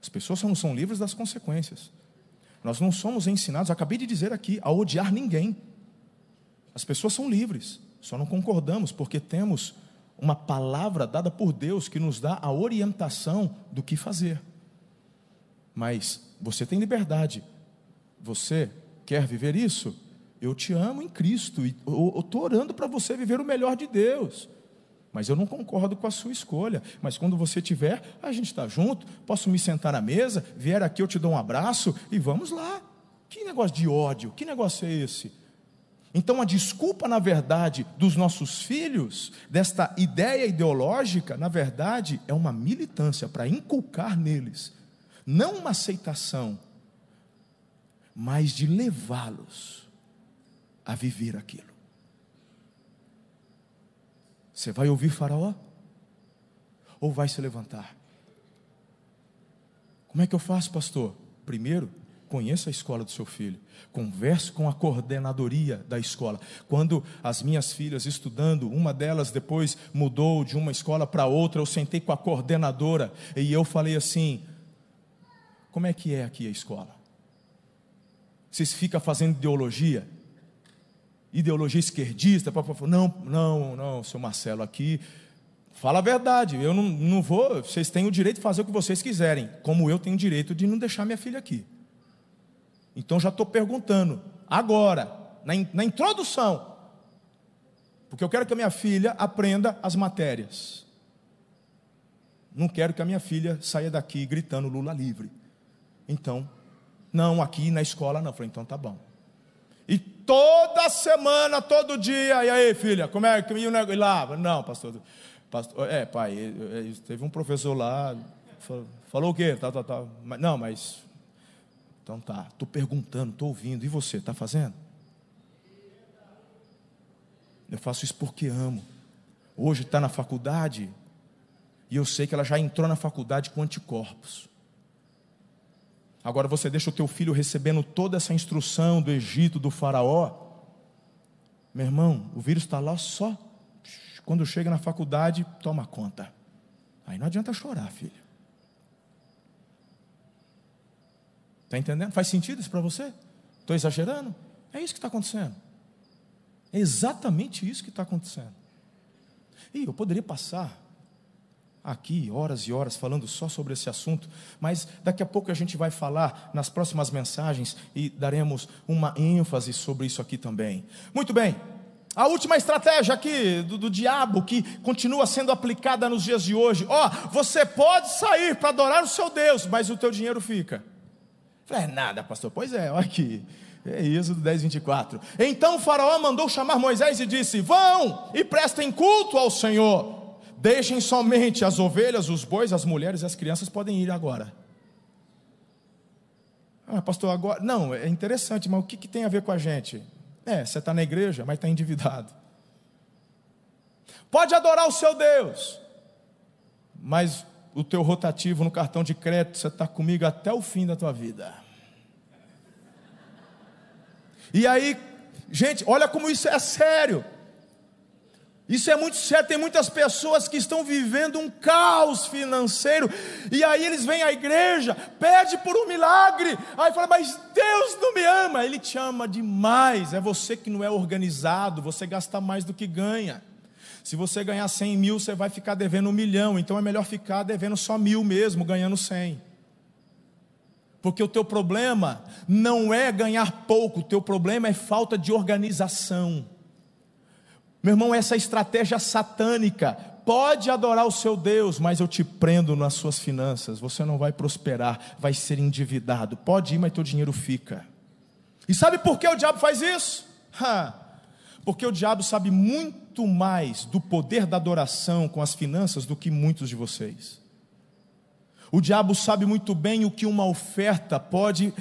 as pessoas não são livres das consequências. Nós não somos ensinados, acabei de dizer aqui, a odiar ninguém. As pessoas são livres. Só não concordamos porque temos uma palavra dada por Deus que nos dá a orientação do que fazer. Mas você tem liberdade. Você quer viver isso? Eu te amo em Cristo e eu estou orando para você viver o melhor de Deus. Mas eu não concordo com a sua escolha. Mas quando você tiver, a gente está junto. Posso me sentar na mesa, vier aqui, eu te dou um abraço e vamos lá. Que negócio de ódio? Que negócio é esse? Então, a desculpa, na verdade, dos nossos filhos, desta ideia ideológica, na verdade, é uma militância para inculcar neles, não uma aceitação, mas de levá-los a viver aquilo. Você vai ouvir Faraó? Ou vai se levantar? Como é que eu faço, pastor? Primeiro, Conheça a escola do seu filho. Converse com a coordenadoria da escola. Quando as minhas filhas estudando, uma delas depois mudou de uma escola para outra, eu sentei com a coordenadora e eu falei assim: Como é que é aqui a escola? Vocês ficam fazendo ideologia? Ideologia esquerdista? Não, não, não, seu Marcelo, aqui Fala a verdade, eu não, não vou, vocês têm o direito de fazer o que vocês quiserem, como eu tenho o direito de não deixar minha filha aqui. Então já estou perguntando, agora, na, na introdução, porque eu quero que a minha filha aprenda as matérias. Não quero que a minha filha saia daqui gritando Lula livre. Então, não, aqui na escola não. Eu falei, então tá bom. E toda semana, todo dia, e aí, filha, como é que e lá? Não, pastor, pastor, é, pai, teve um professor lá, falou, falou o quê? Tá, tá, tá. Não, mas então tá, estou perguntando, estou ouvindo. E você, está fazendo? Eu faço isso porque amo. Hoje está na faculdade e eu sei que ela já entrou na faculdade com anticorpos. Agora você deixa o teu filho recebendo toda essa instrução do Egito, do faraó. Meu irmão, o vírus está lá só. Quando chega na faculdade, toma conta. Aí não adianta chorar, filho. Está entendendo? Faz sentido isso para você? Estou exagerando? É isso que está acontecendo. É exatamente isso que está acontecendo. E eu poderia passar aqui horas e horas falando só sobre esse assunto, mas daqui a pouco a gente vai falar nas próximas mensagens e daremos uma ênfase sobre isso aqui também. Muito bem. A última estratégia aqui do, do diabo que continua sendo aplicada nos dias de hoje. Ó, oh, você pode sair para adorar o seu Deus, mas o teu dinheiro fica. Falei, é nada, pastor. Pois é, olha aqui. É Êxodo 10, 24. Então o faraó mandou chamar Moisés e disse: Vão e prestem culto ao Senhor. Deixem somente as ovelhas, os bois, as mulheres e as crianças podem ir agora. Ah, pastor, agora. Não, é interessante, mas o que, que tem a ver com a gente? É, você está na igreja, mas está endividado. Pode adorar o seu Deus, mas o teu rotativo no cartão de crédito, você está comigo até o fim da tua vida. E aí, gente, olha como isso é sério. Isso é muito sério, tem muitas pessoas que estão vivendo um caos financeiro, e aí eles vêm à igreja, pede por um milagre, aí fala, mas Deus não me ama, Ele te ama demais, é você que não é organizado, você gasta mais do que ganha. Se você ganhar 100 mil, você vai ficar devendo um milhão, então é melhor ficar devendo só mil mesmo, ganhando 100. Porque o teu problema não é ganhar pouco, o teu problema é falta de organização. Meu irmão, essa estratégia satânica pode adorar o seu Deus, mas eu te prendo nas suas finanças, você não vai prosperar, vai ser endividado. Pode ir, mas teu dinheiro fica. E sabe por que o diabo faz isso? Ha, porque o diabo sabe muito mais do poder da adoração com as finanças do que muitos de vocês. O diabo sabe muito bem o que uma oferta pode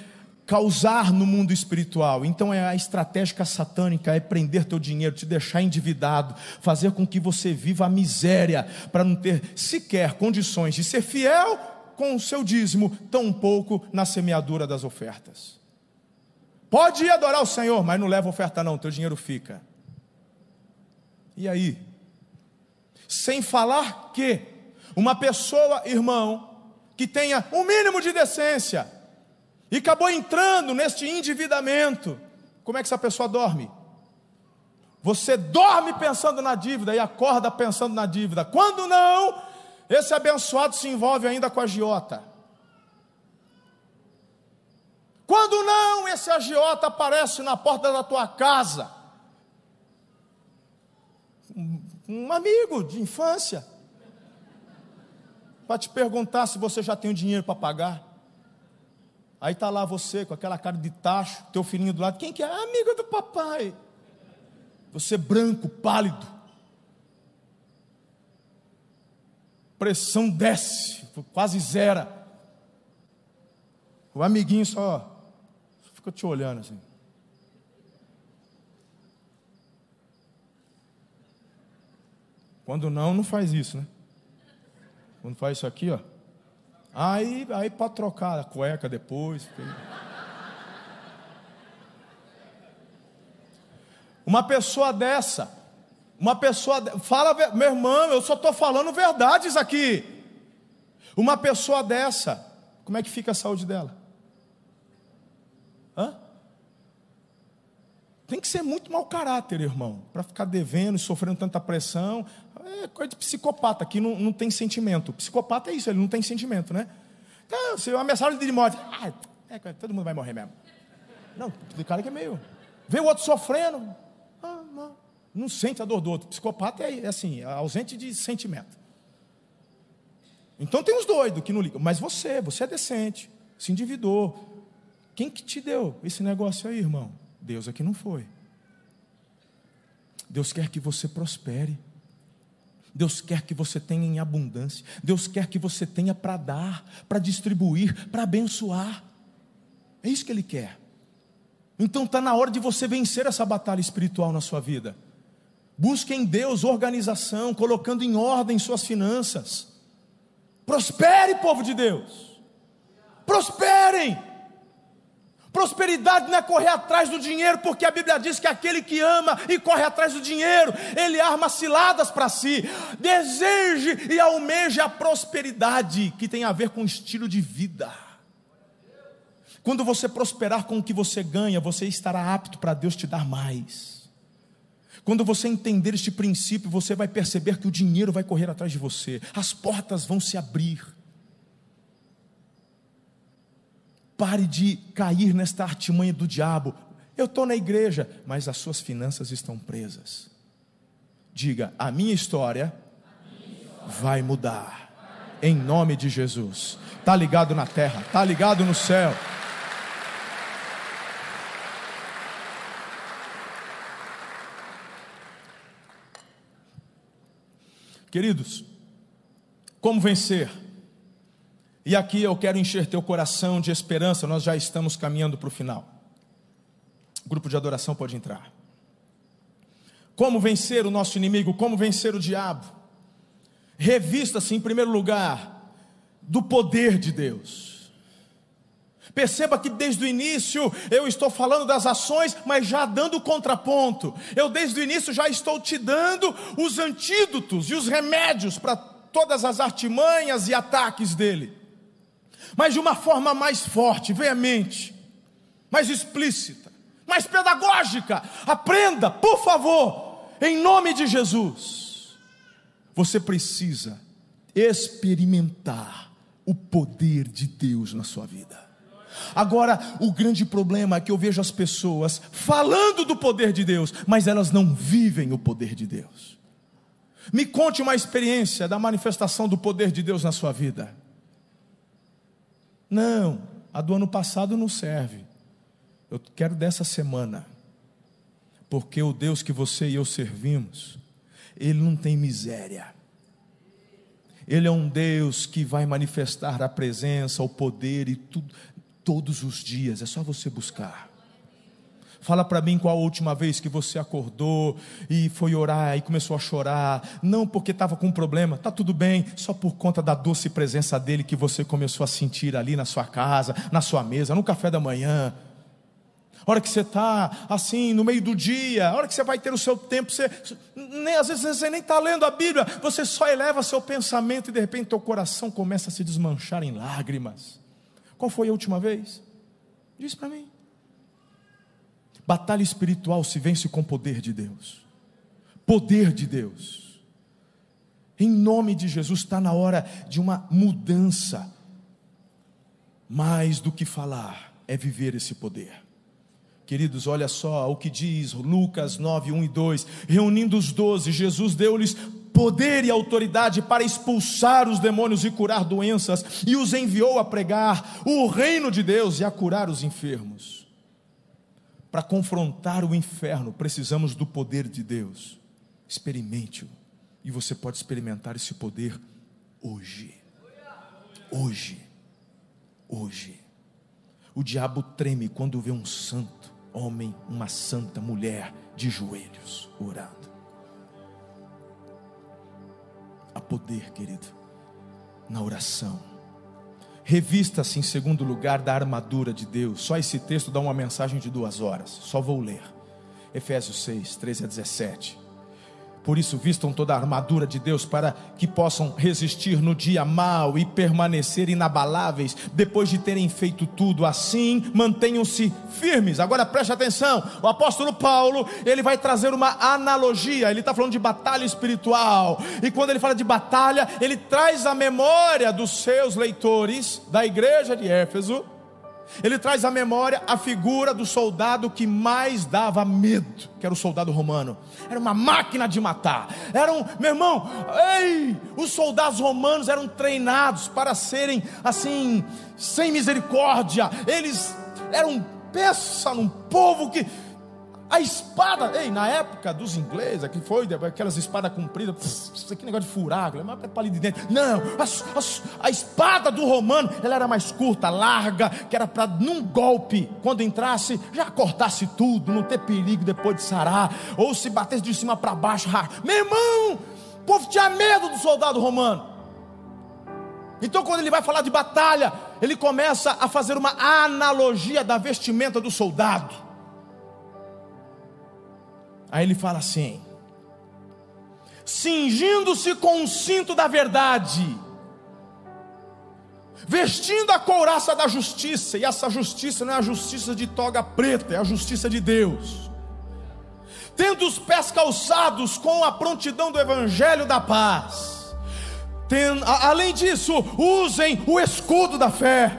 causar no mundo espiritual. Então é a estratégia satânica é prender teu dinheiro, te deixar endividado, fazer com que você viva a miséria para não ter sequer condições de ser fiel com o seu dízimo, tão pouco na semeadura das ofertas. Pode ir adorar o Senhor, mas não leva oferta não, teu dinheiro fica. E aí? Sem falar que uma pessoa, irmão, que tenha um mínimo de decência, e acabou entrando neste endividamento. Como é que essa pessoa dorme? Você dorme pensando na dívida e acorda pensando na dívida. Quando não, esse abençoado se envolve ainda com a agiota. Quando não, esse agiota aparece na porta da tua casa. Um amigo de infância. Para te perguntar se você já tem o dinheiro para pagar. Aí está lá você com aquela cara de tacho, teu filhinho do lado. Quem que é? Amigo do papai. Você branco, pálido. Pressão desce, quase zera. O amiguinho só fica te olhando assim. Quando não, não faz isso, né? Quando faz isso aqui, ó. Aí, aí para trocar a cueca depois. Uma pessoa dessa, uma pessoa, fala, meu irmão, eu só estou falando verdades aqui. Uma pessoa dessa, como é que fica a saúde dela? Hã? Tem que ser muito mau caráter, irmão, para ficar devendo sofrendo tanta pressão é coisa de psicopata, que não, não tem sentimento. Psicopata é isso, ele não tem sentimento, né? Então, se uma mensagem de morte, ah, é, todo mundo vai morrer mesmo. Não, tem cara que é meio. Vê o outro sofrendo, ah, não, não sente a dor do outro. Psicopata é, é assim, é ausente de sentimento. Então tem os doidos que não ligam, mas você, você é decente, se endividou. Quem que te deu esse negócio aí, irmão? Deus aqui não foi. Deus quer que você prospere. Deus quer que você tenha em abundância. Deus quer que você tenha para dar, para distribuir, para abençoar. É isso que Ele quer. Então está na hora de você vencer essa batalha espiritual na sua vida. Busque em Deus organização, colocando em ordem suas finanças. Prospere, povo de Deus. Prosperem. Prosperidade não é correr atrás do dinheiro, porque a Bíblia diz que aquele que ama e corre atrás do dinheiro, ele arma ciladas para si. Deseje e almeje a prosperidade que tem a ver com estilo de vida. Quando você prosperar com o que você ganha, você estará apto para Deus te dar mais. Quando você entender este princípio, você vai perceber que o dinheiro vai correr atrás de você, as portas vão se abrir. Pare de cair nesta artimanha do diabo. Eu estou na igreja, mas as suas finanças estão presas. Diga: a minha história vai mudar, em nome de Jesus. Está ligado na terra, está ligado no céu. Queridos, como vencer? E aqui eu quero encher teu coração de esperança, nós já estamos caminhando para o final. O grupo de adoração pode entrar. Como vencer o nosso inimigo? Como vencer o diabo? Revista-se, em primeiro lugar, do poder de Deus. Perceba que desde o início eu estou falando das ações, mas já dando contraponto. Eu desde o início já estou te dando os antídotos e os remédios para todas as artimanhas e ataques dele mas de uma forma mais forte, veemente, mais explícita, mais pedagógica. Aprenda, por favor, em nome de Jesus. Você precisa experimentar o poder de Deus na sua vida. Agora, o grande problema é que eu vejo as pessoas falando do poder de Deus, mas elas não vivem o poder de Deus. Me conte uma experiência da manifestação do poder de Deus na sua vida. Não, a do ano passado não serve. Eu quero dessa semana. Porque o Deus que você e eu servimos, Ele não tem miséria. Ele é um Deus que vai manifestar a presença, o poder e tudo, todos os dias. É só você buscar. Fala para mim qual a última vez que você acordou e foi orar e começou a chorar, não porque estava com um problema, tá tudo bem, só por conta da doce presença dele que você começou a sentir ali na sua casa, na sua mesa, no café da manhã. A hora que você está assim, no meio do dia, a hora que você vai ter o seu tempo, você, nem, às vezes você nem está lendo a Bíblia, você só eleva seu pensamento e de repente teu coração começa a se desmanchar em lágrimas. Qual foi a última vez? Diz para mim. Batalha espiritual se vence com poder de Deus. Poder de Deus. Em nome de Jesus, está na hora de uma mudança. Mais do que falar, é viver esse poder. Queridos, olha só o que diz Lucas 9, 1 e 2: reunindo os doze, Jesus deu-lhes poder e autoridade para expulsar os demônios e curar doenças, e os enviou a pregar o reino de Deus e a curar os enfermos. Para confrontar o inferno, precisamos do poder de Deus. Experimente-o. E você pode experimentar esse poder hoje. Hoje. Hoje. O diabo treme quando vê um santo homem, uma santa mulher de joelhos orando. Há poder, querido, na oração Revista-se em segundo lugar da armadura de Deus. Só esse texto dá uma mensagem de duas horas. Só vou ler. Efésios 6, 13 a 17. Por isso, vistam toda a armadura de Deus para que possam resistir no dia mal e permanecer inabaláveis depois de terem feito tudo. Assim, mantenham-se firmes. Agora preste atenção: o apóstolo Paulo ele vai trazer uma analogia. Ele está falando de batalha espiritual, e quando ele fala de batalha, ele traz a memória dos seus leitores da igreja de Éfeso ele traz à memória a figura do soldado que mais dava medo, que era o soldado romano. Era uma máquina de matar. Eram, meu irmão, ei, os soldados romanos eram treinados para serem assim, sem misericórdia. Eles eram peça num povo que a espada, ei, na época dos ingleses, que foi aquelas espadas compridas, isso aqui negócio de furar, mas é palito de dentro. Não, a, a, a, espada do romano, ela era mais curta, larga, que era para num golpe, quando entrasse, já cortasse tudo, não ter perigo depois de sarar, ou se batesse de cima para baixo, meu irmão, o povo tinha medo do soldado romano. Então, quando ele vai falar de batalha, ele começa a fazer uma analogia da vestimenta do soldado. Aí ele fala assim: cingindo-se com o cinto da verdade, vestindo a couraça da justiça, e essa justiça não é a justiça de toga preta, é a justiça de Deus tendo os pés calçados com a prontidão do evangelho da paz. A, além disso, usem o escudo da fé.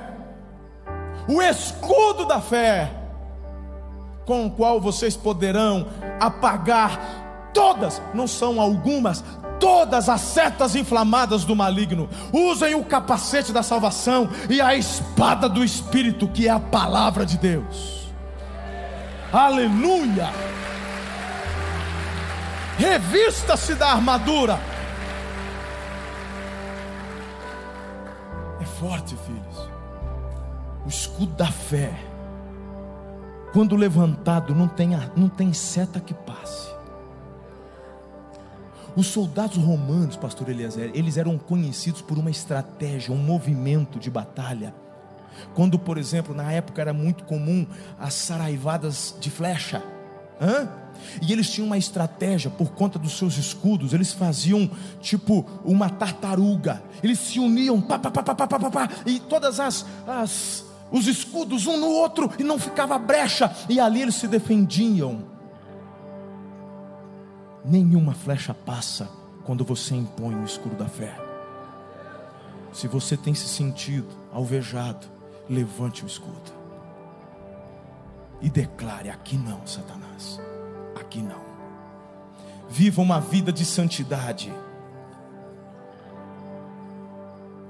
O escudo da fé, com o qual vocês poderão apagar todas, não são algumas, todas as setas inflamadas do maligno. Usem o capacete da salvação e a espada do Espírito, que é a palavra de Deus. Aleluia! Revista-se da armadura. É forte, filhos. O escudo da fé, quando levantado, não tem, não tem seta que passe. Os soldados romanos, pastor Eliezer, eles eram conhecidos por uma estratégia, um movimento de batalha. Quando, por exemplo, na época era muito comum as saraivadas de flecha. Hã? E eles tinham uma estratégia por conta dos seus escudos. Eles faziam tipo uma tartaruga. Eles se uniam, pá, pá, pá, pá, pá, pá, pá, e todas as, as os escudos um no outro e não ficava brecha. E ali eles se defendiam. Nenhuma flecha passa quando você impõe o escudo da fé. Se você tem se sentido alvejado, levante o escudo e declare: aqui não, Satanás aqui não. Viva uma vida de santidade.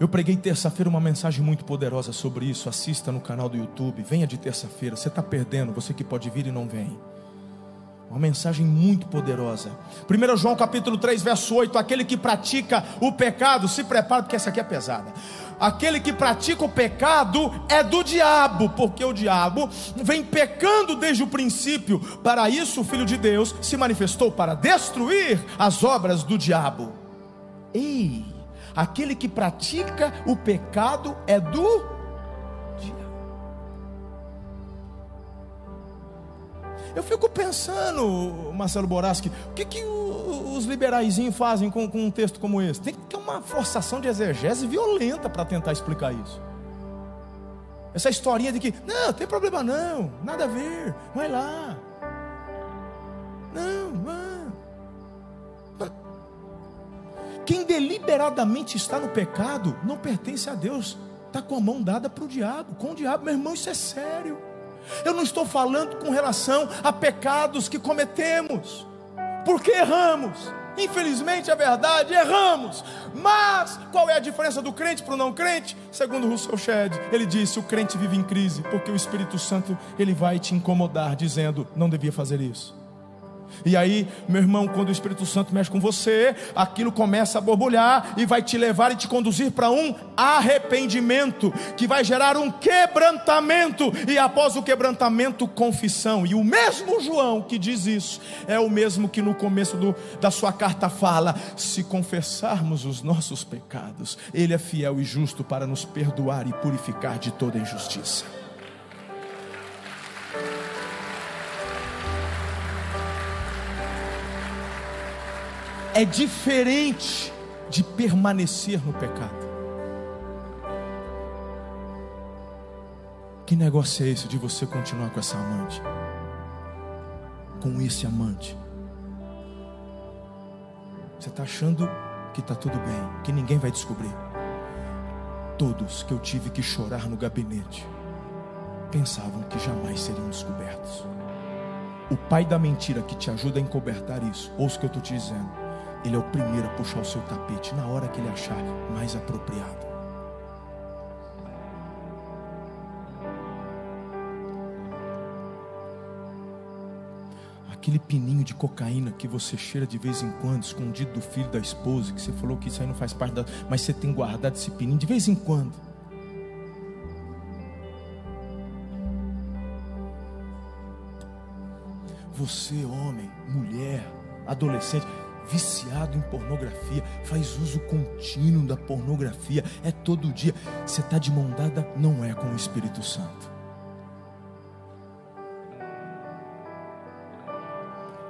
Eu preguei terça-feira uma mensagem muito poderosa sobre isso. Assista no canal do YouTube. Venha de terça-feira. Você está perdendo, você que pode vir e não vem. Uma mensagem muito poderosa. 1 João capítulo 3, verso 8: Aquele que pratica o pecado, se prepara, porque essa aqui é pesada. Aquele que pratica o pecado é do diabo, porque o diabo vem pecando desde o princípio. Para isso, o Filho de Deus se manifestou para destruir as obras do diabo. Ei, aquele que pratica o pecado é do Eu fico pensando, Marcelo Boraski, o que, que os liberaizinhos fazem com, com um texto como esse? Tem que ter uma forçação de exegese violenta para tentar explicar isso. Essa historinha de que, não, tem problema não, nada a ver, vai lá. Não, vai. Quem deliberadamente está no pecado não pertence a Deus, está com a mão dada para o diabo, com o diabo, meu irmão, isso é sério. Eu não estou falando com relação a pecados que cometemos, porque erramos. Infelizmente é verdade, erramos. Mas qual é a diferença do crente para o não crente? Segundo Russell Shedd, ele disse: o crente vive em crise, porque o Espírito Santo ele vai te incomodar, dizendo: não devia fazer isso. E aí, meu irmão, quando o Espírito Santo mexe com você, aquilo começa a borbulhar e vai te levar e te conduzir para um arrependimento, que vai gerar um quebrantamento, e após o quebrantamento, confissão. E o mesmo João que diz isso, é o mesmo que no começo do, da sua carta fala: se confessarmos os nossos pecados, Ele é fiel e justo para nos perdoar e purificar de toda injustiça. É diferente de permanecer no pecado. Que negócio é esse de você continuar com essa amante? Com esse amante? Você está achando que está tudo bem, que ninguém vai descobrir. Todos que eu tive que chorar no gabinete pensavam que jamais seriam descobertos. O pai da mentira que te ajuda a encobertar isso, ouça o que eu estou te dizendo ele é o primeiro a puxar o seu tapete na hora que ele achar mais apropriado. Aquele pininho de cocaína que você cheira de vez em quando, escondido do filho da esposa, que você falou que isso aí não faz parte da. Mas você tem guardado esse pininho de vez em quando. Você, homem, mulher, adolescente, viciado em pornografia, faz uso contínuo da pornografia, é todo dia. Você está de mão dada, não é com o Espírito Santo.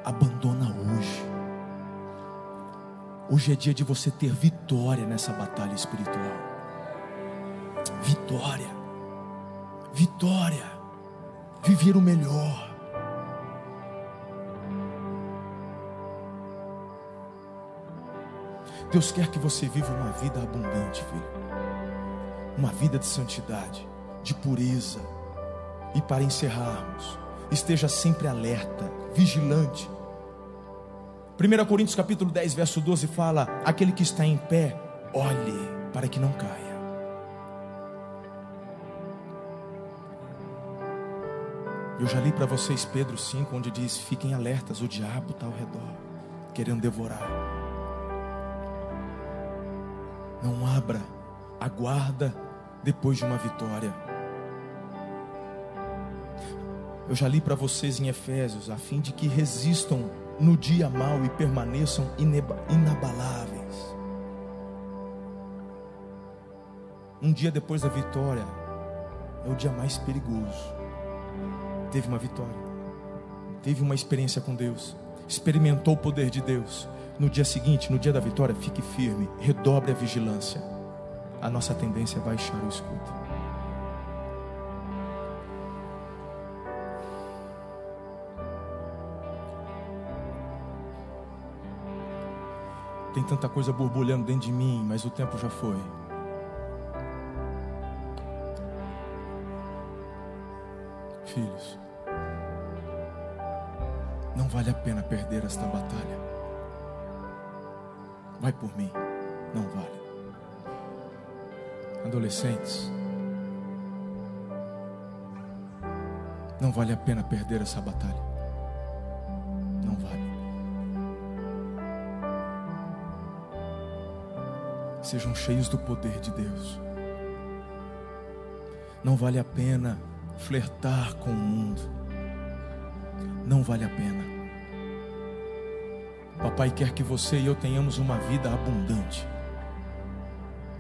Abandona hoje. Hoje é dia de você ter vitória nessa batalha espiritual. Vitória. Vitória. Viver o melhor Deus quer que você viva uma vida abundante, filho. Uma vida de santidade, de pureza. E para encerrarmos, esteja sempre alerta, vigilante. 1 Coríntios capítulo 10, verso 12 fala: aquele que está em pé, olhe para que não caia. Eu já li para vocês Pedro 5, onde diz: Fiquem alertas, o diabo está ao redor, querendo devorar. Não abra, aguarda depois de uma vitória. Eu já li para vocês em Efésios, a fim de que resistam no dia mau e permaneçam inabaláveis. Um dia depois da vitória é o dia mais perigoso teve uma vitória, teve uma experiência com Deus, experimentou o poder de Deus. No dia seguinte, no dia da vitória, fique firme, redobre a vigilância. A nossa tendência é baixar o escudo. Tem tanta coisa borbulhando dentro de mim, mas o tempo já foi. filhos. Não vale a pena perder esta batalha. Vai por mim, não vale. Adolescentes, não vale a pena perder essa batalha. Não vale. Sejam cheios do poder de Deus. Não vale a pena flertar com o mundo. Não vale a pena. Papai quer que você e eu tenhamos uma vida abundante.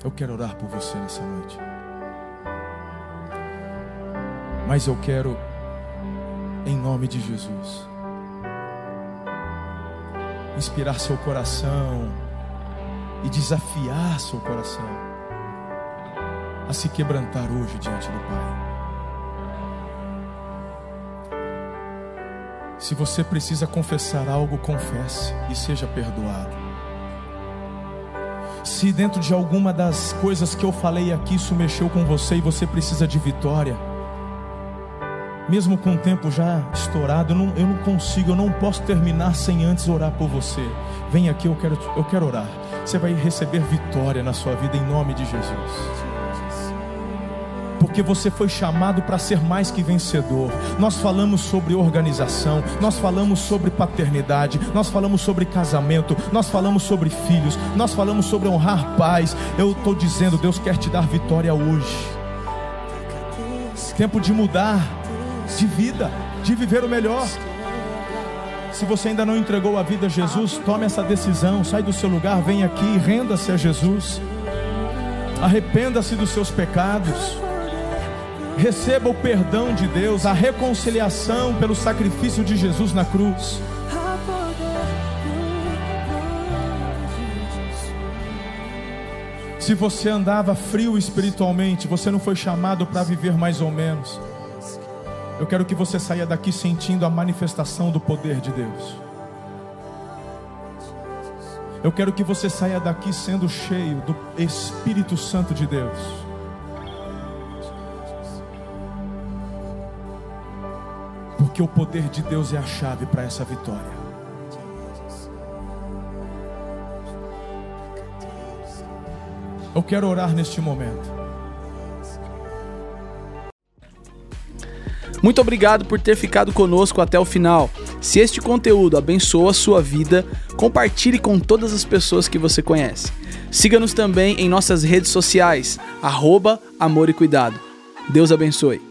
Eu quero orar por você nessa noite. Mas eu quero, em nome de Jesus, inspirar seu coração e desafiar seu coração a se quebrantar hoje diante do Pai. Se você precisa confessar algo, confesse e seja perdoado. Se dentro de alguma das coisas que eu falei aqui isso mexeu com você e você precisa de vitória, mesmo com o tempo já estourado, eu não, eu não consigo, eu não posso terminar sem antes orar por você. Vem aqui, eu quero, eu quero orar. Você vai receber vitória na sua vida em nome de Jesus porque você foi chamado para ser mais que vencedor. Nós falamos sobre organização, nós falamos sobre paternidade, nós falamos sobre casamento, nós falamos sobre filhos, nós falamos sobre honrar pais. Eu estou dizendo, Deus quer te dar vitória hoje. Tempo de mudar de vida, de viver o melhor. Se você ainda não entregou a vida a Jesus, tome essa decisão, sai do seu lugar, vem aqui, renda-se a Jesus. Arrependa-se dos seus pecados receba o perdão de Deus, a reconciliação pelo sacrifício de Jesus na cruz. Se você andava frio espiritualmente, você não foi chamado para viver mais ou menos. Eu quero que você saia daqui sentindo a manifestação do poder de Deus. Eu quero que você saia daqui sendo cheio do Espírito Santo de Deus. Porque o poder de Deus é a chave para essa vitória. Eu quero orar neste momento. Muito obrigado por ter ficado conosco até o final. Se este conteúdo abençoa a sua vida, compartilhe com todas as pessoas que você conhece. Siga-nos também em nossas redes sociais, arroba Amor e Cuidado. Deus abençoe.